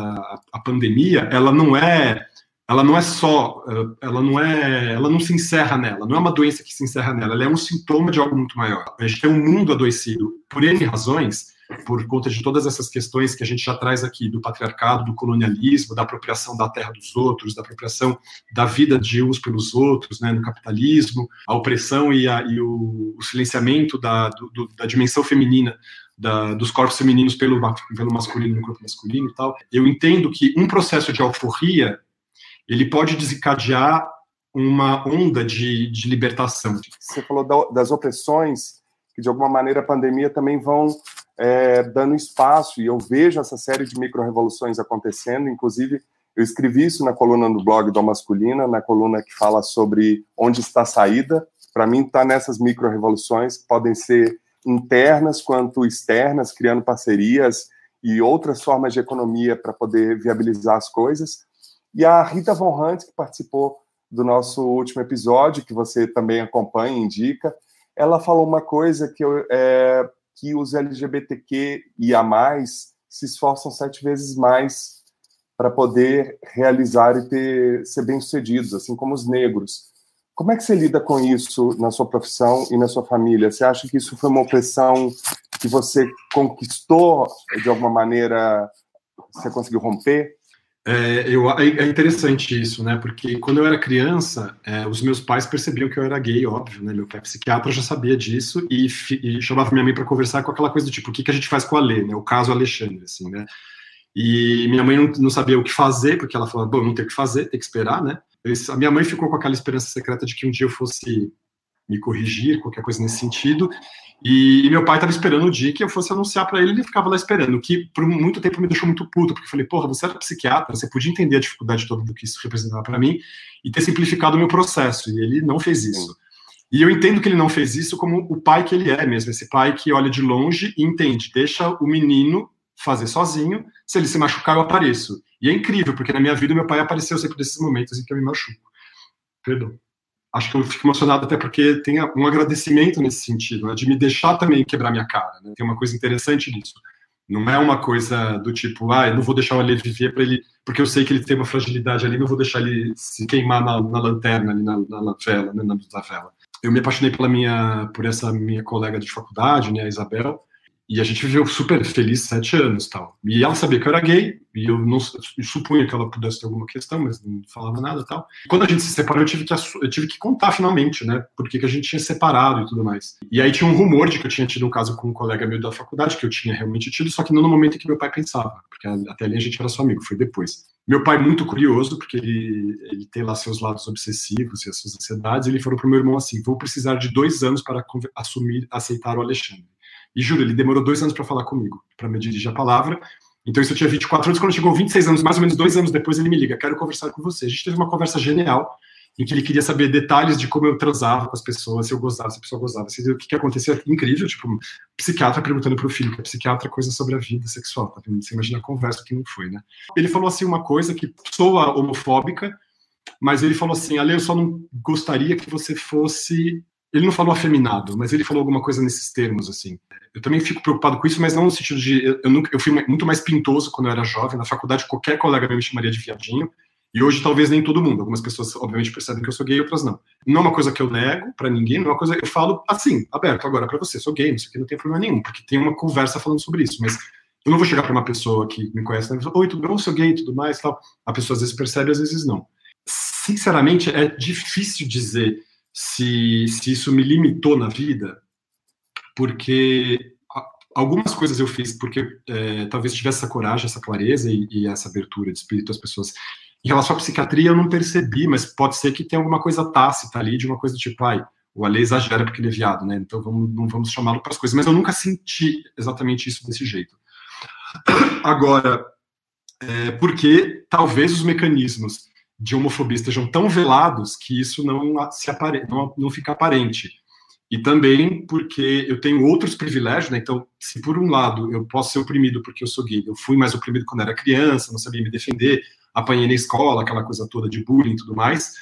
a pandemia, ela não é ela não é só, ela não é, ela não se encerra nela, não é uma doença que se encerra nela, ela é um sintoma de algo muito maior. A gente tem um mundo adoecido por N razões, por conta de todas essas questões que a gente já traz aqui, do patriarcado, do colonialismo, da apropriação da terra dos outros, da apropriação da vida de uns pelos outros, né, no capitalismo, a opressão e, a, e o, o, silenciamento da, do, da dimensão feminina da, dos corpos femininos pelo, pelo masculino no corpo masculino e tal. Eu entendo que um processo de alforria ele pode desencadear uma onda de, de libertação. Você falou das opressões, que de alguma maneira a pandemia também vão é, dando espaço, e eu vejo essa série de micro-revoluções acontecendo, inclusive eu escrevi isso na coluna do blog do Masculina, na coluna que fala sobre onde está a saída. Para mim, está nessas micro-revoluções, que podem ser internas quanto externas, criando parcerias e outras formas de economia para poder viabilizar as coisas. E a Rita Von Hunt, que participou do nosso último episódio, que você também acompanha e indica, ela falou uma coisa que, eu, é, que os LGBTQ e a mais se esforçam sete vezes mais para poder realizar e ter, ser bem-sucedidos, assim como os negros. Como é que você lida com isso na sua profissão e na sua família? Você acha que isso foi uma opressão que você conquistou de alguma maneira? Você conseguiu romper? É, eu, é, é interessante isso, né? Porque quando eu era criança, é, os meus pais percebiam que eu era gay, óbvio, né? Meu pai psiquiatra já sabia disso e, e chamava minha mãe para conversar com aquela coisa do tipo, o que, que a gente faz com a Lê, né? O caso Alexandre, assim, né? E minha mãe não, não sabia o que fazer, porque ela falou, bom, não tem o que fazer, tem que esperar, né? a minha mãe ficou com aquela esperança secreta de que um dia eu fosse me corrigir, qualquer coisa nesse sentido. E, e meu pai estava esperando o dia que eu fosse anunciar para ele, ele ficava lá esperando, o que por muito tempo me deixou muito puto, porque eu falei, porra, você era psiquiatra, você podia entender a dificuldade toda do que isso representava para mim e ter simplificado o meu processo, e ele não fez isso. E eu entendo que ele não fez isso como o pai que ele é mesmo, esse pai que olha de longe e entende, deixa o menino fazer sozinho, se ele se machucar eu apareço. E é incrível, porque na minha vida meu pai apareceu sempre nesses momentos em que eu me machuco. Perdão. Acho que eu fico emocionado até porque tem um agradecimento nesse sentido, né, de me deixar também quebrar minha cara. Né? Tem uma coisa interessante nisso. Não é uma coisa do tipo, ah, eu não vou deixar o Ale viver para ele, porque eu sei que ele tem uma fragilidade ali, não vou deixar ele se queimar na, na lanterna, ali na, na, vela, né, na, na vela. Eu me apaixonei pela minha, por essa minha colega de faculdade, né, a Isabel, e a gente viveu super feliz sete anos tal. E ela sabia que eu era gay, e eu não eu supunha que ela pudesse ter alguma questão, mas não falava nada tal. Quando a gente se separou, eu tive que, eu tive que contar finalmente, né? Por que, que a gente tinha separado e tudo mais. E aí tinha um rumor de que eu tinha tido um caso com um colega meu da faculdade, que eu tinha realmente tido, só que não no momento em que meu pai pensava, porque até ali a gente era só amigo, foi depois. Meu pai, muito curioso, porque ele, ele tem lá seus lados obsessivos e as suas ansiedades, ele falou para o meu irmão assim: vou precisar de dois anos para assumir, aceitar o Alexandre. E juro, ele demorou dois anos para falar comigo, para me dirigir a palavra. Então, isso eu tinha 24 anos. Quando chegou 26 anos, mais ou menos dois anos depois, ele me liga: Quero conversar com você. A gente teve uma conversa genial, em que ele queria saber detalhes de como eu transava com as pessoas, se eu gozava, se a pessoa gozava, se, o que, que acontecia. Incrível, tipo, um psiquiatra perguntando para o filho, que é psiquiatra, coisa sobre a vida sexual. Tá vendo? Você imagina a conversa que não foi, né? Ele falou assim uma coisa que soa homofóbica, mas ele falou assim: Ale, eu só não gostaria que você fosse ele não falou afeminado, mas ele falou alguma coisa nesses termos, assim. Eu também fico preocupado com isso, mas não no sentido de. Eu, nunca, eu fui muito mais pintoso quando eu era jovem. Na faculdade, qualquer colega me chamaria de viadinho. E hoje, talvez nem todo mundo. Algumas pessoas, obviamente, percebem que eu sou gay, outras não. Não é uma coisa que eu nego para ninguém, não é uma coisa que eu falo assim, aberto agora para você. Sou gay, isso aqui não tem problema nenhum, porque tem uma conversa falando sobre isso. Mas eu não vou chegar para uma pessoa que me conhece né, oi, tudo? Eu sou gay e tudo mais tal. A pessoa às vezes percebe, às vezes não. Sinceramente, é difícil dizer se, se isso me limitou na vida, porque algumas coisas eu fiz porque é, talvez tivesse essa coragem, essa clareza e, e, essa abertura de espírito às pessoas. Em relação à psiquiatria, eu não percebi, mas pode ser que tenha alguma coisa tácita ali, de uma coisa tipo, ai, o Ale exagera porque ele é viado, né? Então vamos, não vamos chamá-lo para as coisas. Mas eu nunca senti exatamente isso desse jeito. Agora, é, porque talvez os mecanismos de homofobia estejam tão velados que isso não se apare, não, não fica aparente. E também porque eu tenho outros privilégios, né? Então, se por um lado eu posso ser oprimido porque eu sou gay, eu fui mais oprimido quando era criança, não sabia me defender, apanhei na escola, aquela coisa toda de bullying e tudo mais,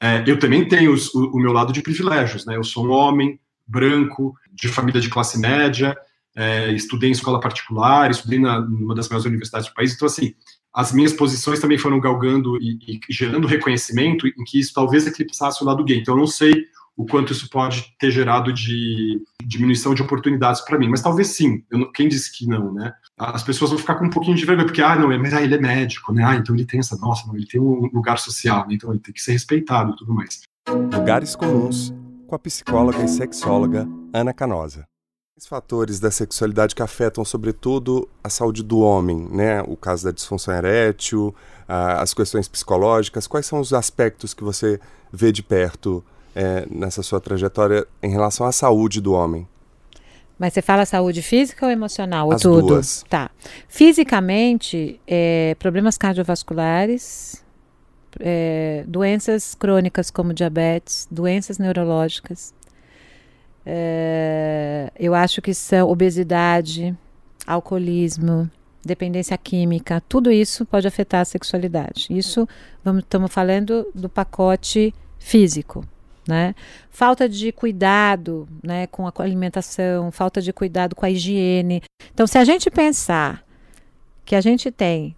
é, eu também tenho os, o, o, meu lado de privilégios, né? Eu sou um homem branco, de família de classe média, é, estudei em escola particular, estudei na, numa das maiores universidades do país, então, assim, as minhas posições também foram galgando e, e, gerando reconhecimento em que isso talvez eclipsasse o lado gay. Então, eu não sei o quanto isso pode ter gerado de diminuição de oportunidades para mim, mas talvez sim. Não, quem disse que não, né? As pessoas vão ficar com um pouquinho de vergonha, porque, ah, não, mas ah, ele é médico, né? Ah, então ele tem essa, nossa, não, ele tem um lugar social, né? então ele tem que ser respeitado e tudo mais. Lugares Comuns, com a psicóloga e sexóloga Ana Canosa. Fatores da sexualidade que afetam, sobretudo, a saúde do homem, né? O caso da disfunção erétil, as questões psicológicas. Quais são os aspectos que você vê de perto é, nessa sua trajetória em relação à saúde do homem? Mas você fala saúde física ou emocional? As ou tudo? Duas. Tá. Fisicamente, é, problemas cardiovasculares, é, doenças crônicas como diabetes, doenças neurológicas, é, eu acho que são obesidade, alcoolismo, dependência química, tudo isso pode afetar a sexualidade. Isso estamos falando do pacote físico. Né? Falta de cuidado né, com a alimentação, falta de cuidado com a higiene. Então, se a gente pensar que a gente tem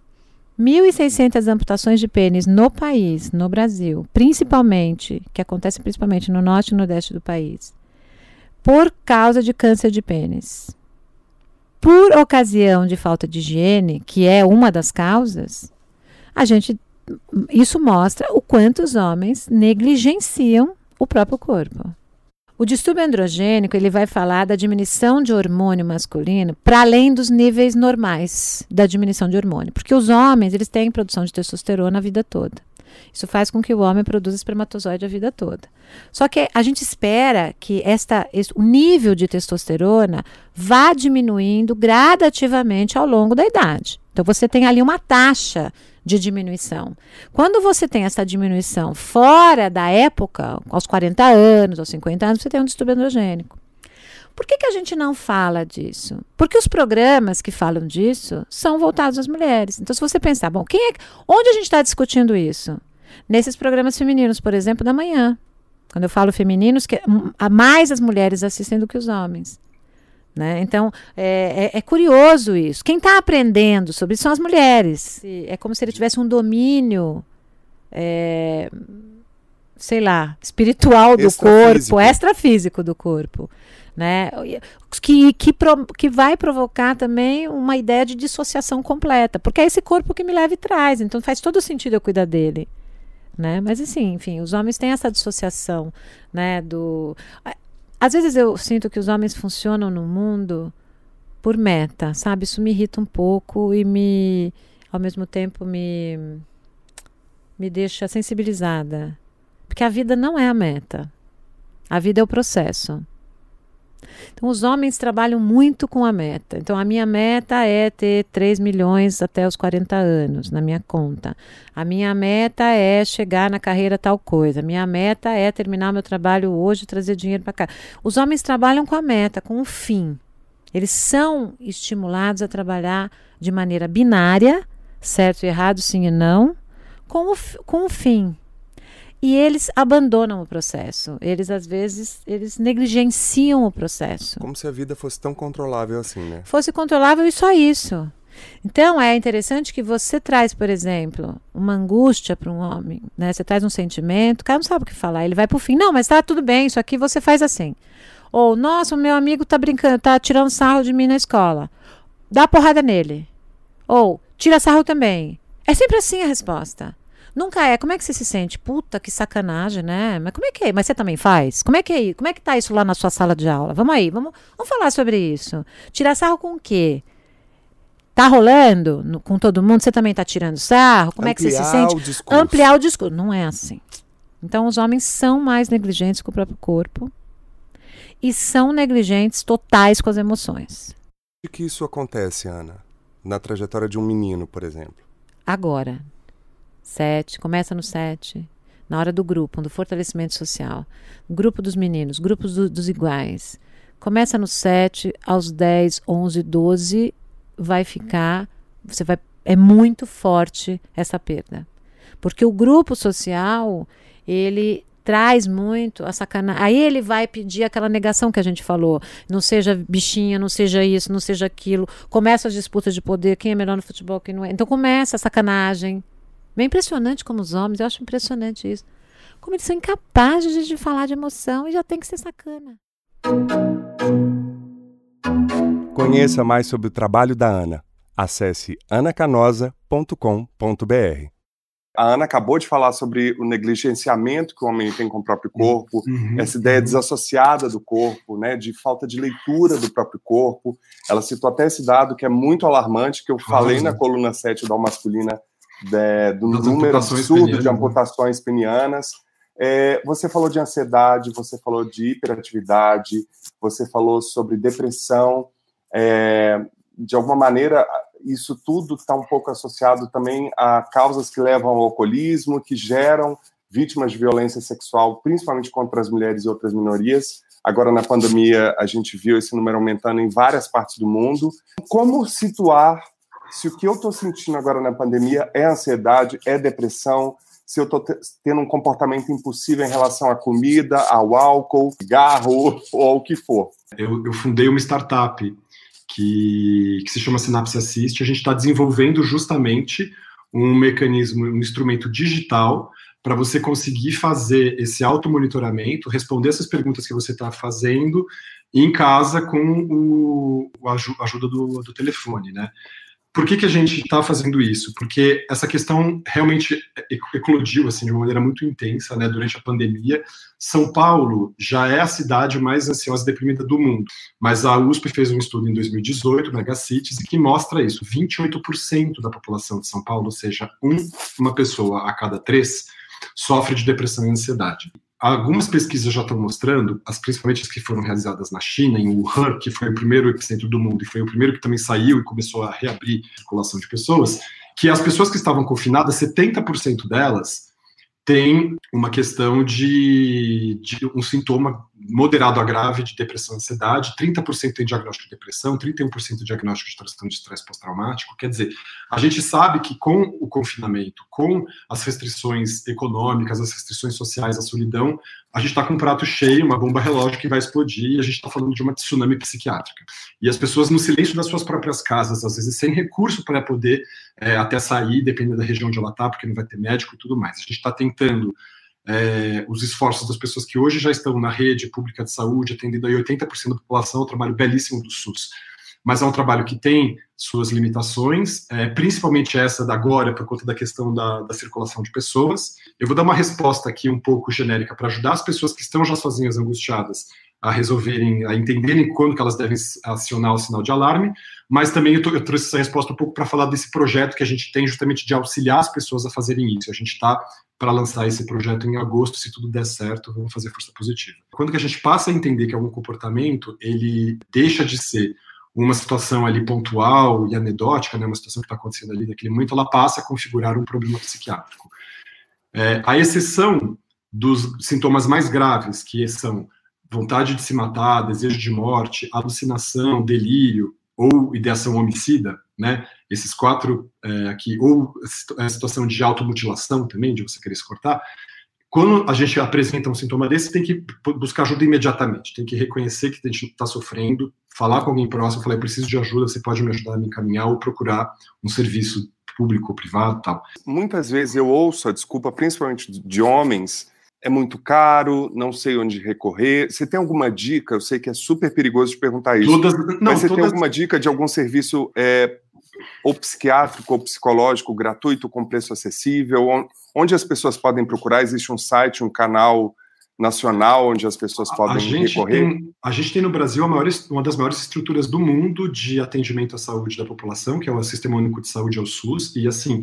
1.600 amputações de pênis no país, no Brasil, principalmente, que acontece principalmente no norte e no nordeste do país, por causa de câncer de pênis. Por ocasião de falta de higiene, que é uma das causas, a gente isso mostra o quanto os homens negligenciam o próprio corpo. O distúrbio androgênico ele vai falar da diminuição de hormônio masculino para além dos níveis normais da diminuição de hormônio, porque os homens eles têm produção de testosterona a vida toda. Isso faz com que o homem produza espermatozoide a vida toda. Só que a gente espera que esta, o nível de testosterona vá diminuindo gradativamente ao longo da idade. Então você tem ali uma taxa de diminuição. Quando você tem essa diminuição fora da época, aos 40 anos, aos 50 anos, você tem um distúrbio androgênico. Por que, que a gente não fala disso? Porque os programas que falam disso são voltados às mulheres. Então, se você pensar, bom, quem é, onde a gente está discutindo isso? Nesses programas femininos, por exemplo, da manhã. Quando eu falo femininos, que mais as mulheres assistem do que os homens. Né? Então, é, é, é, curioso isso. Quem está aprendendo sobre isso são as mulheres. É como se ele tivesse um domínio, é, sei lá, espiritual do corpo, extrafísico do corpo. Né? Que, que, pro, que vai provocar também uma ideia de dissociação completa, porque é esse corpo que me leva e traz, então faz todo sentido eu cuidar dele. Né? Mas assim, enfim, os homens têm essa dissociação, né, do às vezes eu sinto que os homens funcionam no mundo por meta, sabe? Isso me irrita um pouco e me, ao mesmo tempo, me, me deixa sensibilizada. Porque a vida não é a meta. A vida é o processo. Então, os homens trabalham muito com a meta. Então, a minha meta é ter 3 milhões até os 40 anos na minha conta. A minha meta é chegar na carreira tal coisa. A minha meta é terminar meu trabalho hoje e trazer dinheiro para cá. Os homens trabalham com a meta, com o fim. Eles são estimulados a trabalhar de maneira binária, certo e errado, sim e não, com o, com o fim e eles abandonam o processo. Eles às vezes eles negligenciam o processo. Como se a vida fosse tão controlável assim, né? Fosse controlável e só isso. Então é interessante que você traz, por exemplo, uma angústia para um homem, né? Você traz um sentimento, o cara não sabe o que falar, ele vai para o fim. Não, mas tá tudo bem, isso aqui você faz assim. Ou, nossa, o meu amigo tá brincando, tá tirando sarro de mim na escola. Dá porrada nele. Ou, tira sarro também. É sempre assim a resposta. Nunca é. Como é que você se sente? Puta, que sacanagem, né? Mas como é que é? Mas você também faz? Como é que é? Como é que tá isso lá na sua sala de aula? Vamos aí, vamos, vamos falar sobre isso. Tirar sarro com o quê? Tá rolando no, com todo mundo? Você também tá tirando sarro? Como Ampliar é que você se sente? O discurso. Ampliar o discurso. Não é assim. Então, os homens são mais negligentes com o próprio corpo e são negligentes totais com as emoções. E que isso acontece, Ana? Na trajetória de um menino, por exemplo? Agora, Sete, começa no sete. Na hora do grupo, do fortalecimento social. Grupo dos meninos, grupos do, dos iguais. Começa no sete, aos dez, onze, doze, vai ficar. Você vai. É muito forte essa perda. Porque o grupo social, ele traz muito a sacanagem. Aí ele vai pedir aquela negação que a gente falou. Não seja bichinha, não seja isso, não seja aquilo. Começa as disputas de poder, quem é melhor no futebol, quem não é. Então começa a sacanagem. Bem impressionante como os homens, eu acho impressionante isso. Como eles são incapazes de, de falar de emoção e já tem que ser sacana. Conheça mais sobre o trabalho da Ana. Acesse anacanosa.com.br. A Ana acabou de falar sobre o negligenciamento que o homem tem com o próprio corpo, uhum. essa ideia desassociada do corpo, né, de falta de leitura do próprio corpo. Ela citou até esse dado que é muito alarmante, que eu falei uhum. na coluna 7 da Masculina de, do das número absurdo de né? amputações penianas. É, você falou de ansiedade, você falou de hiperatividade, você falou sobre depressão. É, de alguma maneira, isso tudo está um pouco associado também a causas que levam ao alcoolismo, que geram vítimas de violência sexual, principalmente contra as mulheres e outras minorias. Agora, na pandemia, a gente viu esse número aumentando em várias partes do mundo. Como situar se o que eu estou sentindo agora na pandemia é ansiedade, é depressão, se eu estou tendo um comportamento impossível em relação à comida, ao álcool, cigarro ou ao que for. Eu, eu fundei uma startup que, que se chama Synapse Assist. A gente está desenvolvendo justamente um mecanismo, um instrumento digital para você conseguir fazer esse automonitoramento, responder essas perguntas que você está fazendo em casa com o, a ajuda do, do telefone, né? Por que, que a gente está fazendo isso? Porque essa questão realmente eclodiu assim, de uma maneira muito intensa né, durante a pandemia. São Paulo já é a cidade mais ansiosa e deprimida do mundo, mas a USP fez um estudo em 2018, Megacities, que mostra isso: 28% da população de São Paulo, ou seja, um, uma pessoa a cada três, sofre de depressão e ansiedade algumas pesquisas já estão mostrando, as principalmente as que foram realizadas na China, em Wuhan, que foi o primeiro epicentro do mundo e foi o primeiro que também saiu e começou a reabrir a circulação de pessoas, que as pessoas que estavam confinadas, 70% delas têm uma questão de, de um sintoma moderado a grave de depressão e ansiedade, 30% tem diagnóstico de depressão, 31% diagnóstico de transtorno de estresse pós-traumático. Quer dizer, a gente sabe que com o confinamento, com as restrições econômicas, as restrições sociais, a solidão, a gente está com um prato cheio, uma bomba relógio que vai explodir, e a gente está falando de uma tsunami psiquiátrica. E as pessoas no silêncio das suas próprias casas, às vezes sem recurso para poder é, até sair, dependendo da região onde ela está, porque não vai ter médico e tudo mais. A gente está tentando é, os esforços das pessoas que hoje já estão na rede pública de saúde, atendendo aí 80% da população, é um trabalho belíssimo do SUS. Mas é um trabalho que tem suas limitações, é, principalmente essa da agora, por conta da questão da, da, circulação de pessoas. Eu vou dar uma resposta aqui um pouco genérica para ajudar as pessoas que estão já sozinhas, angustiadas, a resolverem, a entenderem quando que elas devem acionar o sinal de alarme, mas também eu, eu trouxe essa resposta um pouco para falar desse projeto que a gente tem justamente de auxiliar as pessoas a fazerem isso. A gente está para lançar esse projeto em agosto, se tudo der certo, vamos fazer força positiva. Quando que a gente passa a entender que algum comportamento, ele deixa de ser uma situação ali pontual e anedótica, né, uma situação que está acontecendo ali naquele momento, ela passa a configurar um problema psiquiátrico. É, a exceção dos sintomas mais graves, que são vontade de se matar, desejo de morte, alucinação, delírio ou ideação homicida, né? Esses quatro é, aqui, ou a situação de automutilação também, de você querer se cortar. Quando a gente apresenta um sintoma desse, tem que buscar ajuda imediatamente, tem que reconhecer que a gente está sofrendo, falar com alguém próximo, falar, eu preciso de ajuda, você pode me ajudar a me encaminhar ou procurar um serviço público ou privado tal. Muitas vezes eu ouço a desculpa, principalmente de homens, é muito caro, não sei onde recorrer. Você tem alguma dica? Eu sei que é super perigoso de perguntar isso. Todas, não, mas você todas... tem alguma dica de algum serviço é, ou psiquiátrico ou psicológico gratuito com preço acessível? Onde as pessoas podem procurar? Existe um site, um canal nacional onde as pessoas podem a recorrer? Tem, a gente tem no Brasil maior, uma das maiores estruturas do mundo de atendimento à saúde da população, que é o Sistema Único de Saúde, é o SUS, e assim,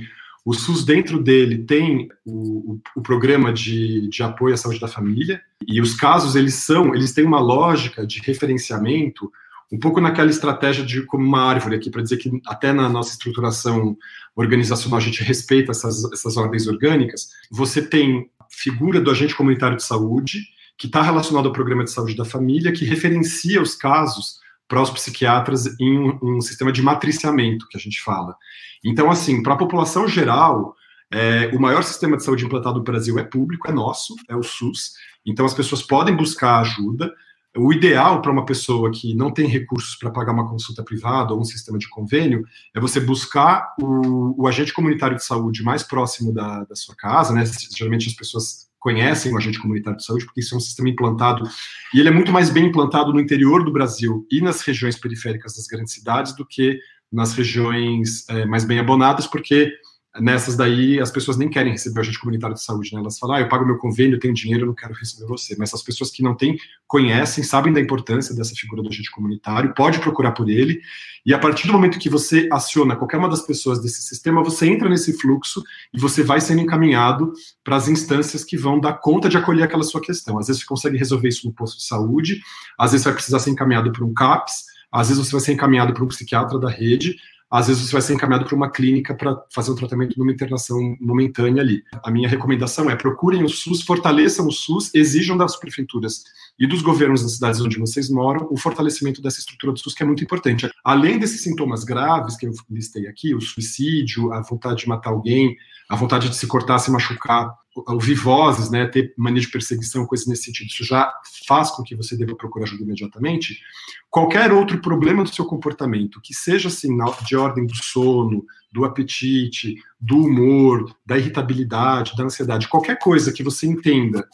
o SUS, dentro dele, tem o, o, programa de, de apoio à saúde da família, e os casos, eles são, eles têm uma lógica de referenciamento, um pouco naquela estratégia de como uma árvore aqui, para dizer que até na nossa estruturação organizacional a gente respeita essas, essas ordens orgânicas. Você tem figura do agente comunitário de saúde, que está relacionado ao programa de saúde da família, que referencia os casos para os psiquiatras em um, um, sistema de matriciamento, que a gente fala. Então, assim, para a população geral, é, o maior sistema de saúde implantado no Brasil é público, é nosso, é o SUS. Então, as pessoas podem buscar ajuda. O ideal para uma pessoa que não tem recursos para pagar uma consulta privada ou um sistema de convênio é você buscar o, o agente comunitário de saúde mais próximo da, da sua casa, né? Geralmente as pessoas conhecem o agente comunitário de saúde, porque isso é um sistema implantado, e ele é muito mais bem implantado no interior do Brasil e nas regiões periféricas das grandes cidades do que nas regiões é, mais bem abonadas, porque nessas daí as pessoas nem querem receber o agente comunitário de saúde, né? Elas falam, ah, eu pago meu convênio, eu tenho dinheiro, eu não quero receber você. Mas as pessoas que não têm, conhecem, sabem da importância dessa figura do agente comunitário, pode procurar por ele, e a partir do momento que você aciona qualquer uma das pessoas desse sistema, você entra nesse fluxo e você vai sendo encaminhado para as instâncias que vão dar conta de acolher aquela sua questão. Às vezes você consegue resolver isso no posto de saúde, às vezes vai precisar ser encaminhado para um CAPS, às vezes você vai ser encaminhado para um psiquiatra da rede, às vezes você vai ser encaminhado para uma clínica para fazer um tratamento numa internação momentânea ali. A minha recomendação é procurem o SUS, fortaleçam o SUS, exijam das prefeituras e dos governos das cidades onde vocês moram o fortalecimento dessa estrutura do SUS, que é muito importante. Além desses sintomas graves que eu listei aqui, o suicídio, a vontade de matar alguém, a vontade de se cortar, se machucar, ouvir vozes, né, ter mania de perseguição, coisas nesse sentido, isso já faz com que você deva procurar ajuda imediatamente. Qualquer outro problema do seu comportamento, que seja assim, de ordem do sono, do apetite, do humor, da irritabilidade, da ansiedade, qualquer coisa que você entenda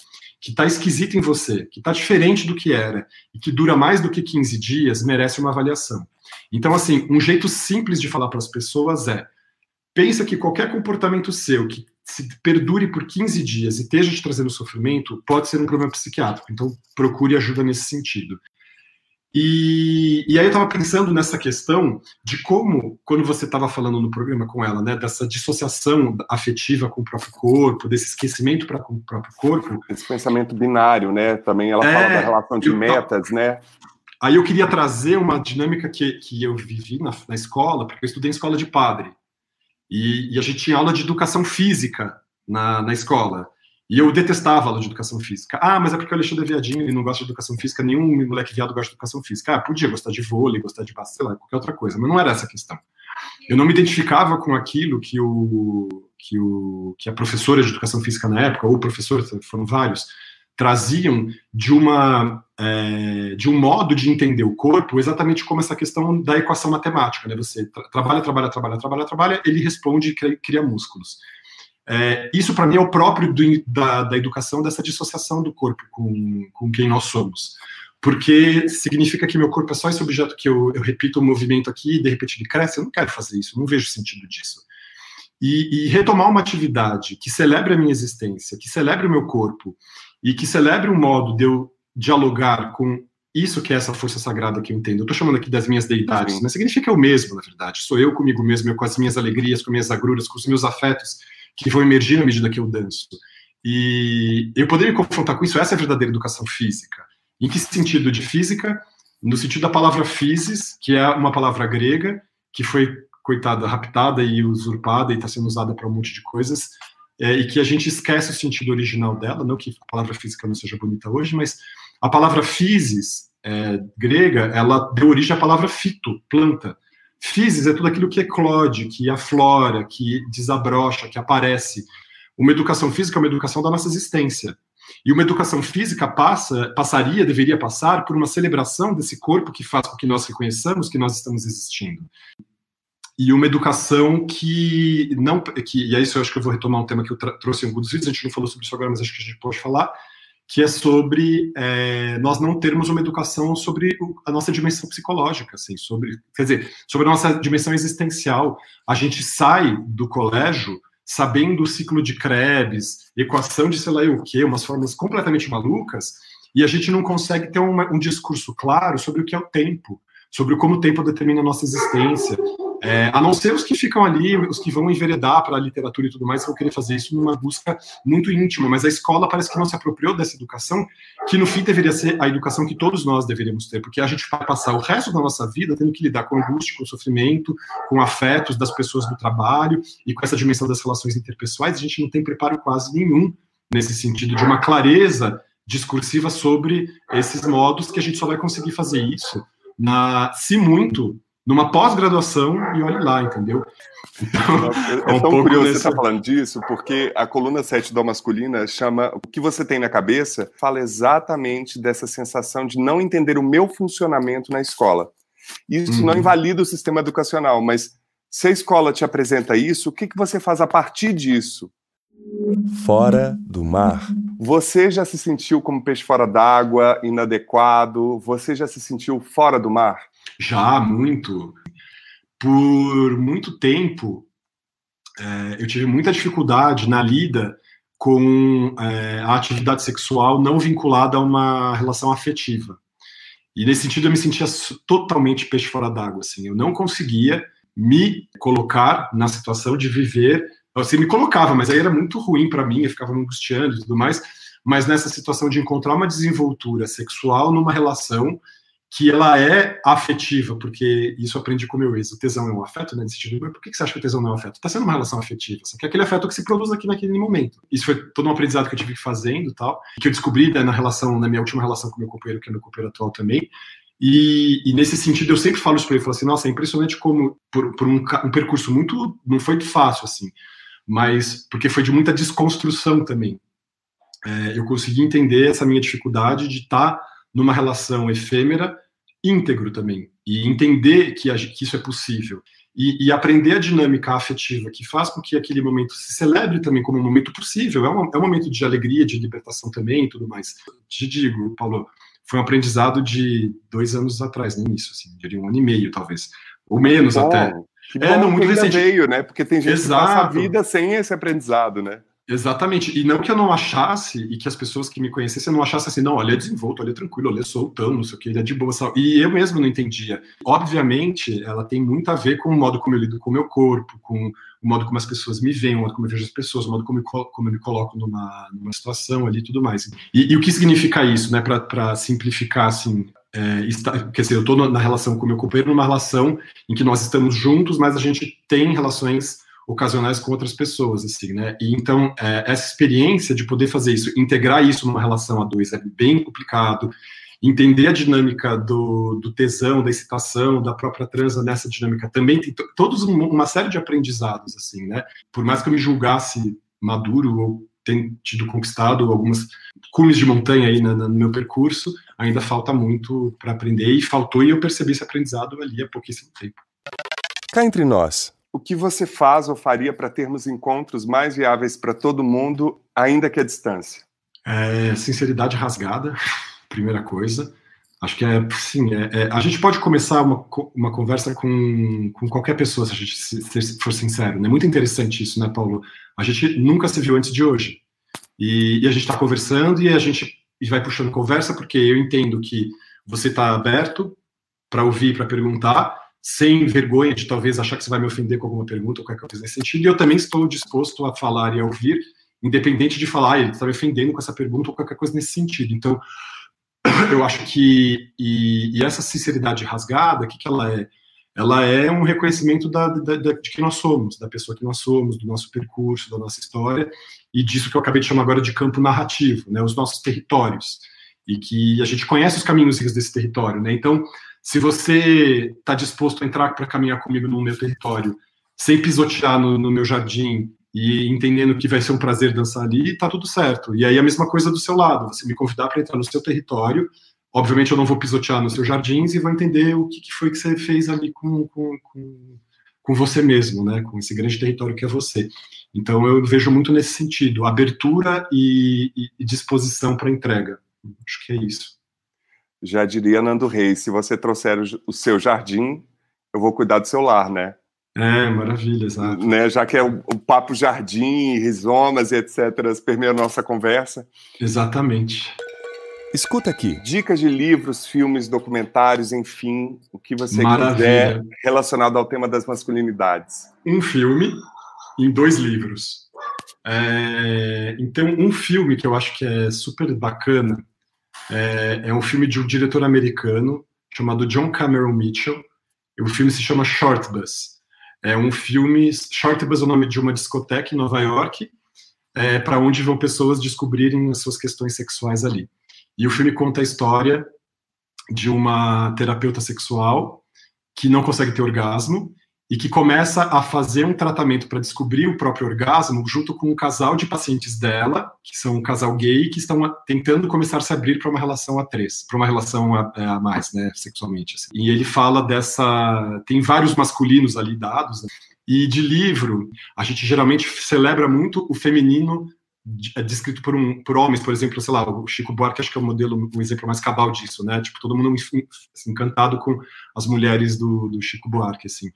que está esquisito em você, que está diferente do que era e que dura mais do que 15 dias, merece uma avaliação. Então, assim, um jeito simples de falar para as pessoas é: pensa que qualquer comportamento seu que se perdure por 15 dias e esteja te trazendo sofrimento, pode ser um problema psiquiátrico. Então, procure ajuda nesse sentido. E, e aí eu estava pensando nessa questão de como, quando você estava falando no programa com ela, né, dessa dissociação afetiva com o próprio corpo, desse esquecimento para com o próprio corpo. Esse pensamento binário, né? Também ela é, fala da relação de metas, né? Aí eu queria trazer uma dinâmica que, que eu vivi na, na escola, porque eu estudei em escola de padre. E, e, a gente tinha aula de educação física na, na escola. E eu detestava aula de educação física. Ah, mas é porque o Alexandre é viadinho, ele não gosta de educação física, nenhum moleque viado gosta de educação física. Ah, podia gostar de vôlei, gostar de basquete, qualquer outra coisa, mas não era essa a questão. Eu não me identificava com aquilo que o que, o, que a professora de educação física na época, ou o professor, foram vários, traziam de uma é, de um modo de entender o corpo exatamente como essa questão da equação matemática, né? Você tra trabalha, trabalha, trabalha, trabalha, trabalha, ele responde e cria, cria músculos. É, isso, para mim, é o próprio do, da, da, educação, dessa dissociação do corpo com, com quem nós somos. Porque significa que meu corpo é só esse objeto que eu, eu repito o movimento aqui e de repente ele cresce. Eu não quero fazer isso, não vejo sentido disso. E, e retomar uma atividade que celebre a minha existência, que celebre o meu corpo e que celebre um modo de eu dialogar com isso que é essa força sagrada que eu entendo. Eu estou chamando aqui das minhas deidades, mas significa eu mesmo, na verdade. Sou eu comigo mesmo, eu com as minhas alegrias, com as minhas agruras, com os meus afetos que vão emergir na medida que eu danço. E eu poderia me confrontar com isso, essa é a verdadeira educação física. Em que sentido de física? No sentido da palavra physis, que é uma palavra grega, que foi, coitada, raptada e usurpada e está sendo usada para um monte de coisas, é, e que a gente esquece o sentido original dela, não que a palavra física não seja bonita hoje, mas a palavra physis, é, grega, ela deu origem à palavra fito, planta. Physis é tudo aquilo que eclode, que aflora, que desabrocha, que aparece. Uma educação física é uma educação da nossa existência. E uma educação física passa, passaria, deveria passar por uma celebração desse corpo que faz com que nós reconheçamos que nós estamos existindo. E uma educação que não, que, e é isso eu acho que eu vou retomar um tema que eu trouxe em alguns vídeos, a gente não falou sobre isso agora, mas acho que a gente pode falar, que é sobre é, nós não termos uma educação sobre a nossa dimensão psicológica, assim, sobre, quer dizer, sobre a nossa dimensão existencial. A gente sai do colégio sabendo o ciclo de Krebs, equação de sei lá o quê, umas formas completamente malucas, e a gente não consegue ter uma, um discurso claro sobre o que é o tempo, sobre como o tempo determina a nossa existência, é, a não ser os que ficam ali, os que vão enveredar para a literatura e tudo mais, vão querer fazer isso numa busca muito íntima, mas a escola parece que não se apropriou dessa educação, que no fim deveria ser a educação que todos nós deveríamos ter, porque a gente vai passar o resto da nossa vida tendo que lidar com angústia, com sofrimento, com afetos das pessoas do trabalho e com essa dimensão das relações interpessoais, a gente não tem preparo quase nenhum nesse sentido de uma clareza discursiva sobre esses modos que a gente só vai conseguir fazer isso na, se muito, numa pós-graduação e olhe lá, entendeu? Então, é, é, um tão curioso nesse... você estar tá falando disso, porque a coluna 7 da masculina chama O que você tem na cabeça, fala exatamente dessa sensação de não entender o meu funcionamento na escola. Isso uhum. não invalida o sistema educacional, mas se a escola te apresenta isso, o que, que você faz a partir disso? Fora do mar. Você já se sentiu como peixe fora d'água, inadequado? Você já se sentiu fora do mar? Já, muito. Por muito tempo, é, eu tive muita dificuldade na lida com é, a atividade sexual não vinculada a uma relação afetiva. E nesse sentido eu me sentia totalmente peixe fora d'água, assim. Eu não conseguia me colocar na situação de viver, assim, me colocava, mas aí era muito ruim para mim, eu ficava me angustiando e tudo mais, mas nessa situação de encontrar uma desenvoltura sexual numa relação que ela é afetiva, porque isso aprendi com o meu ex. O tesão é um afeto, né? Nesse sentido, por que você acha que o tesão não é um afeto? Está sendo uma relação afetiva, só que é aquele afeto que se produz aqui naquele momento. Isso foi todo um aprendizado que eu tive fazendo tal, que eu descobri né, na relação, na minha última relação com meu companheiro, que é meu companheiro atual também. E, e nesse sentido, eu sempre falo isso para ele, falo assim, nossa, é impressionante como, por, por um, um percurso muito, não foi fácil, assim, mas porque foi de muita desconstrução também. É, eu consegui entender essa minha dificuldade de estar tá numa relação efêmera íntegro também e entender que, que isso é possível e, e, aprender a dinâmica afetiva que faz com que aquele momento se celebre também como um momento possível é um, é um momento de alegria de libertação também e tudo mais te digo Paulo foi um aprendizado de dois anos atrás, nem isso, assim, diria um ano e meio, talvez. Ou menos bom, até. é, não, muito recente. veio, né? Porque tem gente Exato. que passa a vida sem esse aprendizado, né? Exatamente. E não que eu não achasse, e que as pessoas que me conhecessem não achassem assim, não, olha é desenvolto, olha é tranquilo, olha é soltão, não sei o que, ele é de boa. E eu mesmo não entendia. Obviamente, ela tem muito a ver com o modo como eu lido com o meu corpo, com o modo como as pessoas me veem, o modo como eu vejo as pessoas, o modo como eu, como eu me coloco numa, numa situação ali e tudo mais. E, e, o que significa isso, né, para simplificar, assim, é, está, quer dizer, eu estou na relação com o meu companheiro, numa relação em que nós estamos juntos, mas a gente tem relações ocasionais com outras pessoas, assim, né? E então é, essa experiência de poder fazer isso, integrar isso numa relação a dois é bem complicado. Entender a dinâmica do, do tesão, da excitação, da própria transa nessa dinâmica também tem todos uma série de aprendizados, assim, né? Por mais que eu me julgasse maduro ou tenha tido conquistado algumas cumes de montanha aí no, meu percurso, ainda falta muito para aprender e faltou e eu percebi esse aprendizado ali há pouquíssimo tempo. Cá entre nós, o que você faz ou faria para termos encontros mais viáveis para todo mundo, ainda que à distância? É, sinceridade rasgada, primeira coisa. Acho que é, sim, é, é, a gente pode começar uma, uma conversa com, com qualquer pessoa, se a gente se, se for sincero. É né? muito interessante isso, né, Paulo? A gente nunca se viu antes de hoje. E, e a gente está conversando e a gente e vai puxando conversa, porque eu entendo que você está aberto para ouvir, para perguntar, sem vergonha de talvez achar que você vai me ofender com alguma pergunta ou qualquer coisa nesse sentido, e eu também estou disposto a falar e a ouvir, independente de falar, ah, ele está me ofendendo com essa pergunta ou qualquer coisa nesse sentido. Então, eu acho que, e, e essa sinceridade rasgada, o que, que ela é? Ela é um reconhecimento da, da, da, de quem nós somos, da pessoa que nós somos, do nosso percurso, da nossa história, e disso que eu acabei de chamar agora de campo narrativo, né, os nossos territórios, e que a gente conhece os caminhos desse território, né, então se você está disposto a entrar para caminhar comigo no meu território, sem pisotear no, no, meu jardim e entendendo que vai ser um prazer dançar ali, está tudo certo. E aí a mesma coisa do seu lado, você me convidar para entrar no seu território, obviamente eu não vou pisotear nos seus jardins e vou entender o que, que foi que você fez ali com, com, com, com, você mesmo, né, com esse grande território que é você. Então eu vejo muito nesse sentido, abertura e, e, disposição para entrega. Acho que é isso. Já diria Nando Reis, se você trouxer o seu jardim, eu vou cuidar do seu lar, né? É, maravilha, exato. Né, já que é o, o papo jardim, rizomas e etc. permeia a nossa conversa. Exatamente. Escuta aqui, dicas de livros, filmes, documentários, enfim, o que você Maravilha. quiser relacionado ao tema das masculinidades. Um filme em dois livros. É, então, um filme que eu acho que é super bacana é, é um filme de um diretor americano chamado John Cameron Mitchell. O filme se chama Short Bus. É um filme. Short Bus é o nome de uma discoteca em Nova York, é, para onde vão pessoas descobrirem as suas questões sexuais ali. E o filme conta a história de uma terapeuta sexual que não consegue ter orgasmo e que começa a fazer um tratamento para descobrir o próprio orgasmo junto com um casal de pacientes dela, que são um casal gay, que estão tentando começar a se abrir para uma relação a três, para uma relação a, é, a, mais, né, sexualmente. Assim. E ele fala dessa. Tem vários masculinos ali dados, né? e de livro, a gente geralmente celebra muito o feminino descrito por, um, por homens, por exemplo, sei lá, o Chico Buarque acho que é o modelo, um exemplo mais cabal disso, né? Tipo, todo mundo assim, encantado com as mulheres do, do Chico Buarque, assim.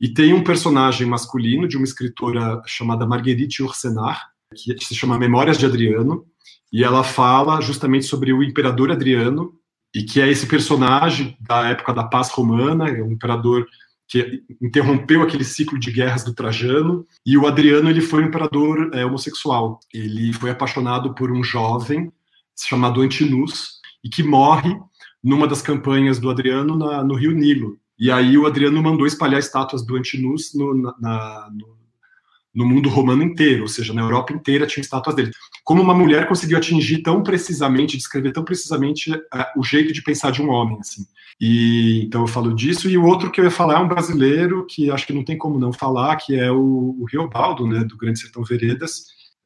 E tem um personagem masculino de uma escritora chamada Marguerite Ursenar, que se chama Memórias de Adriano, e ela fala justamente sobre o imperador Adriano, e que é esse personagem da época da paz romana, é um imperador que interrompeu aquele ciclo de guerras do Trajano, e o Adriano ele foi um imperador é, homossexual. Ele foi apaixonado por um jovem chamado Antinous, e que morre numa das campanhas do Adriano na, no Rio Nilo. E aí o Adriano mandou espalhar estátuas do Antinous no, na, no, no mundo romano inteiro, ou seja, na Europa inteira tinha estátuas dele. Como uma mulher conseguiu atingir tão precisamente, descrever tão precisamente uh, o jeito de pensar de um homem, assim. E então eu falo disso e o outro que eu ia falar é um brasileiro que acho que não tem como não falar, que é o, o Riobaldo, né, do Grande Sertão Veredas.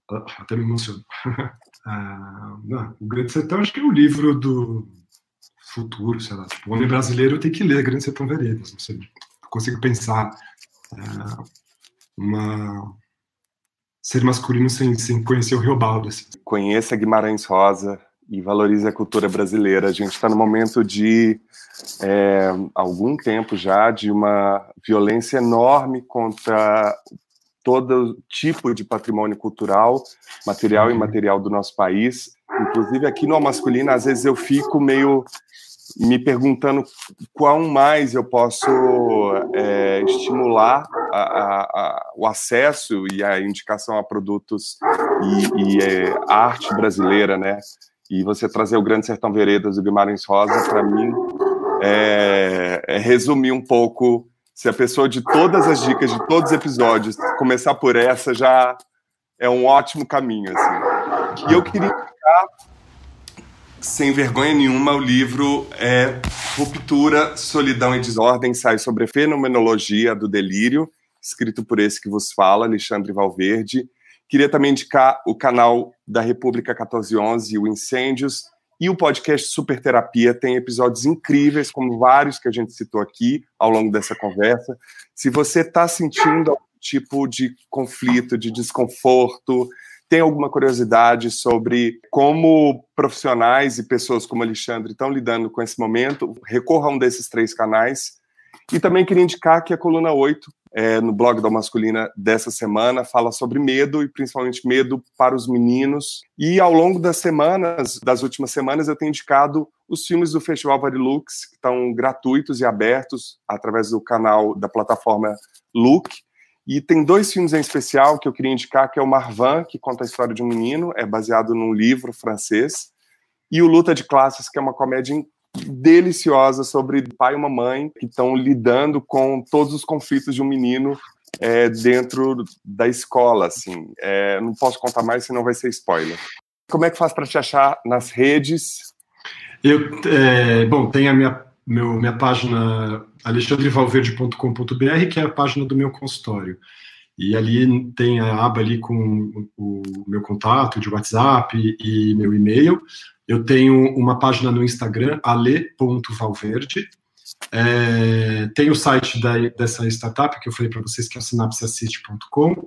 Uh, até me emociono. uh, não, o Grande Sertão acho que é o livro do futuro, sei lá. Tipo, o homem brasileiro tem que ler Grande Sertão Veredas. Não sei, consigo pensar uh, uma ser masculino sem, sem conhecer o Riobaldo. Assim. Conheça Guimarães Rosa e valorize a cultura brasileira. A gente está no momento de é, algum tempo já de uma violência enorme contra todo tipo de patrimônio cultural, material e imaterial do nosso país. Inclusive aqui no masculino, às vezes eu fico meio me perguntando quão mais eu posso é, estimular a, a, a, o acesso e a indicação a produtos e, e é, arte brasileira, né? E você trazer o Grande Sertão Veredas do Guimarães Rosa, para mim, é, é resumir um pouco. Se a pessoa de todas as dicas de todos os episódios começar por essa, já é um ótimo caminho. Assim. E eu queria indicar sem vergonha nenhuma, o livro é Ruptura, Solidão e Desordem, sai sobre a fenomenologia do delírio, escrito por esse que vos fala, Alexandre Valverde. Queria também indicar o canal da República 1411, o Incêndios, e o podcast Super Terapia tem episódios incríveis, como vários que a gente citou aqui ao longo dessa conversa. Se você está sentindo algum tipo de conflito, de desconforto, tem alguma curiosidade sobre como profissionais e pessoas como Alexandre estão lidando com esse momento, recorra a um desses três canais. E também queria indicar que a coluna 8, é, no blog da Masculina dessa semana, fala sobre medo e principalmente medo para os meninos. E ao longo das semanas, das últimas semanas, eu tenho indicado os filmes do Festival Varilux, que estão gratuitos e abertos através do canal da plataforma Look. E tem dois filmes em especial que eu queria indicar, que é o Marvan, que conta a história de um menino, é baseado num livro francês, e o Luta de Classes, que é uma comédia deliciosa sobre pai e uma mãe que estão lidando com todos os conflitos de um menino é, dentro da escola, assim. É, não posso contar mais, senão vai ser spoiler. Como é que faz para te achar nas redes? Eu, é, bom, tem a minha meu, minha página alexandrevalverde.com.br, que é a página do meu consultório. E ali tem a aba ali com o meu contato de WhatsApp e meu e-mail. Eu tenho uma página no Instagram, ale.valverde. É, tem o site da, dessa startup que eu falei para vocês, que é o sinapseassist.com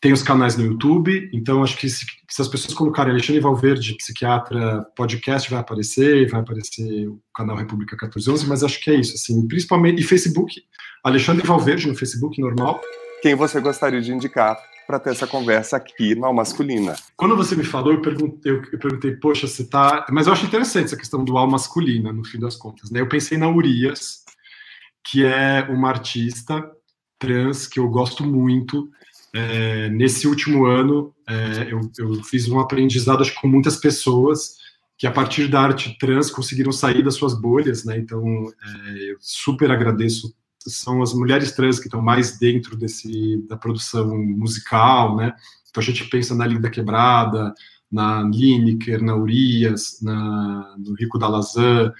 tem os canais no YouTube, então acho que se, se, as pessoas colocarem Alexandre Valverde, psiquiatra, podcast, vai aparecer, vai aparecer o canal República 1411, mas acho que é isso, assim, principalmente, e Facebook, Alexandre Valverde no Facebook normal. Quem você gostaria de indicar para ter essa conversa aqui na Masculina? Quando você me falou, eu perguntei, eu perguntei, poxa, você tá... Mas eu acho interessante essa questão do Al Masculina, no fim das contas, né? Eu pensei na Urias, que é uma artista trans que eu gosto muito, é, nesse último ano, é, eu, eu, fiz um aprendizado acho, com muitas pessoas que, a partir da arte trans, conseguiram sair das suas bolhas, né? Então, é, eu super agradeço. São as mulheres trans que estão mais dentro desse, da produção musical, né? Então, a gente pensa na Linda Quebrada, na Lineker, na Urias, na, no Rico da Lazan,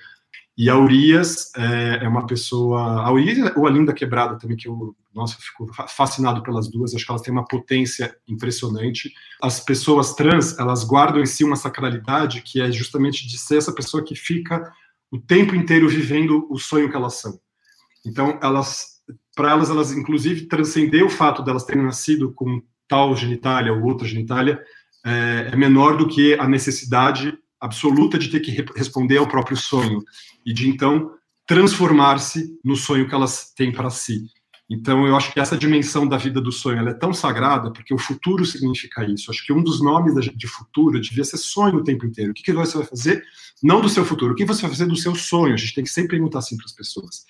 e a Urias é, é, uma pessoa. A Urias ou a Linda Quebrada também, que eu, nossa, fico fascinado pelas duas, acho que elas têm uma potência impressionante. As pessoas trans, elas guardam em si uma sacralidade que é justamente de ser essa pessoa que fica o tempo inteiro vivendo o sonho que elas são. Então, elas, para elas, elas inclusive transcender o fato delas terem nascido com tal genitália ou outra genitália é, é menor do que a necessidade absoluta de ter que responder ao próprio sonho e de então transformar-se no sonho que elas têm para si. Então, eu acho que essa dimensão da vida do sonho é tão sagrada, porque o futuro significa isso. Acho que um dos nomes de futuro devia ser sonho o tempo inteiro. O que, você vai fazer? Não do seu futuro, o que você vai fazer do seu sonho? A gente tem que sempre perguntar assim para as pessoas.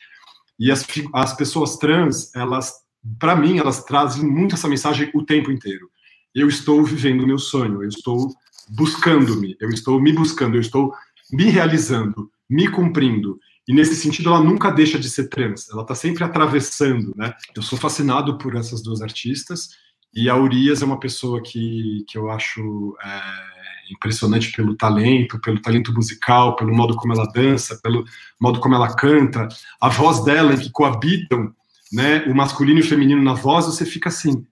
E as, as pessoas trans, elas, para mim, elas trazem muito essa mensagem o tempo inteiro. Eu estou vivendo o meu sonho, eu estou buscando-me, eu estou me buscando, eu estou me realizando, me cumprindo. E nesse sentido, ela nunca deixa de ser trans, ela está sempre atravessando, né? Eu sou fascinado por essas duas artistas, e a Urias é uma pessoa que, que eu acho é, impressionante pelo talento, pelo talento musical, pelo modo como ela dança, pelo modo como ela canta, a voz dela, que coabitam né, o masculino e o feminino na voz, você fica assim,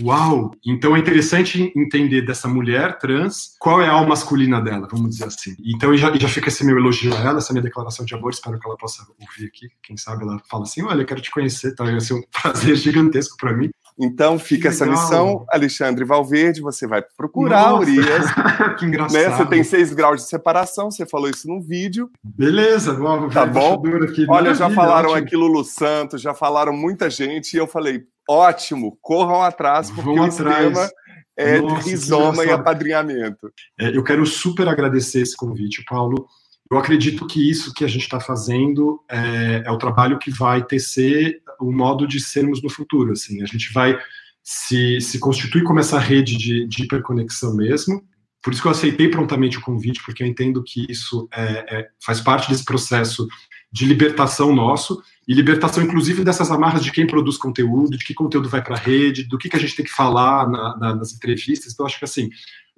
Uau! Então é interessante entender dessa mulher trans qual é a alma masculina dela, vamos dizer assim. Então já, já fica esse meu elogio a ela, essa minha declaração de amor, espero que ela possa ouvir aqui. Quem sabe ela fala assim: Olha, quero te conhecer, tá? Vai ser um prazer gigantesco para mim. Então fica essa missão, Alexandre Valverde, você vai procurar Nossa, Urias. que engraçado. Né? Você tem seis graus de separação, você falou isso num vídeo. Beleza, bom, tá bom. Aqui. Olha, já falaram ótimo. aqui Lulu Santos, já falaram muita gente, e eu falei, ótimo, corram atrás, porque Vão o atrás. tema é Nossa, rizoma e apadrinhamento. É, eu quero super agradecer esse convite, Paulo. Eu acredito que isso que a gente está fazendo é, é, o trabalho que vai tecer o modo de sermos no futuro. Assim, a gente vai se, se constituir como essa rede de, de hiperconexão mesmo. Por isso que eu aceitei prontamente o convite, porque eu entendo que isso é, é, faz parte desse processo de libertação nosso e libertação, inclusive, dessas amarras de quem produz conteúdo, de que conteúdo vai para a rede, do que, que a gente tem que falar na, na, nas entrevistas. Então, acho que assim,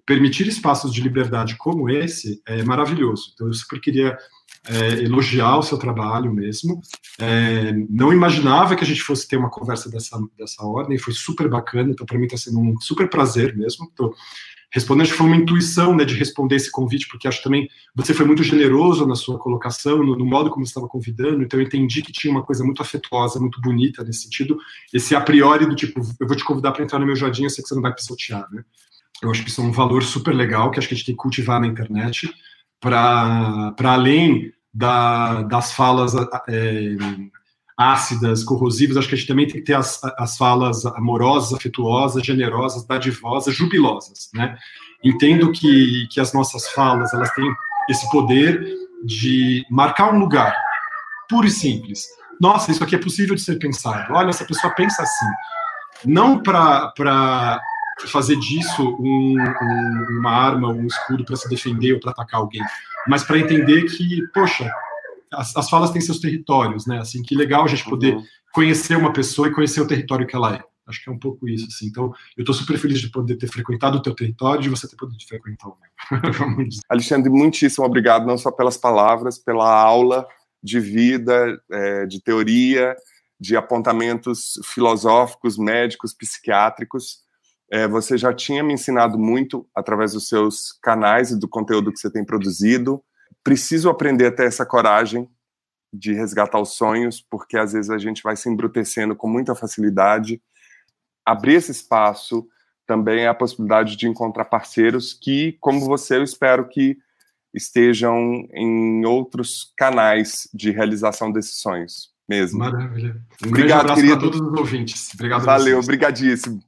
permitir espaços de liberdade como esse é maravilhoso. Então, eu super queria é, elogiar o seu trabalho mesmo. É, não imaginava que a gente fosse ter uma conversa dessa, dessa ordem, foi super bacana, então para mim está sendo um super prazer mesmo. Então, respondendo, foi uma intuição né, de responder esse convite, porque acho também você foi muito generoso na sua colocação, no, no modo como estava convidando, então eu entendi que tinha uma coisa muito afetuosa, muito bonita nesse sentido, esse a priori do tipo, eu vou te convidar para entrar no meu jardim, eu sei que você não vai pisotear, né? Eu acho que isso é um valor super legal que acho que a gente tem que cultivar na internet, para além da, das falas é, ácidas, corrosivas, acho que a gente também tem que ter as, as falas amorosas, afetuosas, generosas, dadivosas, jubilosas, né? Entendo que, que as nossas falas, elas têm esse poder de marcar um lugar, puro e simples. Nossa, isso aqui é possível de ser pensado. Olha, essa pessoa pensa assim. Não para fazer disso um, um, uma arma, um escudo para se defender ou para atacar alguém, mas para entender que, poxa, as, as, falas têm seus territórios, né? Assim, que legal a gente poder uhum. conhecer uma pessoa e conhecer o território que ela é. Acho que é um pouco isso, assim. Então, eu estou super feliz de poder ter frequentado o teu território e de você ter podido frequentar o meu. Alexandre, muitíssimo obrigado, não só pelas palavras, pela aula de vida, é, de teoria, de apontamentos filosóficos, médicos, psiquiátricos. É, você já tinha me ensinado muito através dos seus canais e do conteúdo que você tem produzido preciso aprender a ter essa coragem de resgatar os sonhos, porque às vezes a gente vai se embrutecendo com muita facilidade. Abrir esse espaço também é a possibilidade de encontrar parceiros que, como você, eu espero que estejam em outros canais de realização desses sonhos mesmo. Maravilha. Um Obrigado, querido. todos os ouvintes. Obrigado. Valeu, obrigadíssimo.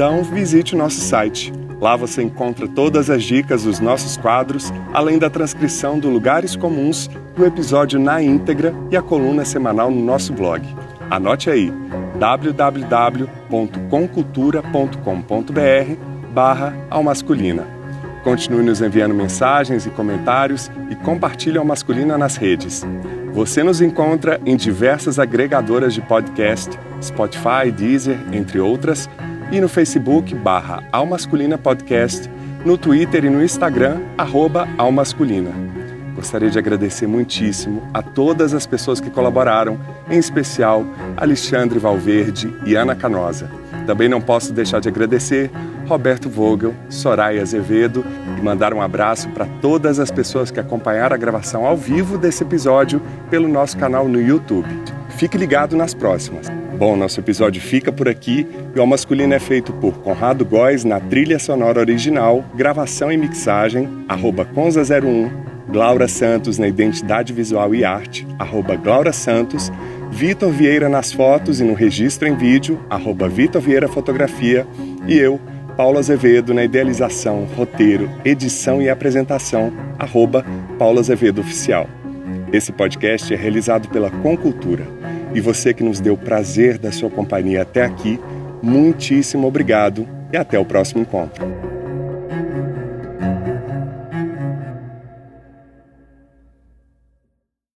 Então, visite o nosso site Lá você encontra todas as dicas dos nossos quadros, além da transcrição do Lugares Comuns, do episódio na íntegra e a coluna semanal no nosso blog. Anote aí www.concultura.com.br barra ao masculina. Continue nos enviando mensagens e comentários e compartilhe ao masculina nas redes. Você nos encontra em diversas agregadoras de podcast, Spotify, Deezer, entre outras, e no Facebook barra Almasculina Podcast, no Twitter e no Instagram, arroba Almasculina. Gostaria de agradecer muitíssimo a todas as pessoas que colaboraram, em especial Alexandre Valverde e Ana Canosa. Também não posso deixar de agradecer Roberto Vogel, Soraya Azevedo e mandar um abraço para todas as pessoas que acompanharam a gravação ao vivo desse episódio pelo nosso canal no YouTube. Fique ligado nas próximas. Bom, nosso episódio fica por aqui e o Masculino é feito por Conrado Góes na trilha sonora original, gravação e mixagem, arroba Conza01, Glaura Santos na identidade visual e arte, arroba Glaura Santos, Vitor Vieira nas fotos e no registro em vídeo, arroba Vitor Vieira Fotografia, e eu, Paulo Azevedo, na idealização, roteiro, edição e apresentação, arroba Paulo Azevedo Oficial. Esse podcast é realizado pela Concultura. E você que nos deu o prazer da sua companhia até aqui, muitíssimo obrigado e até o próximo encontro.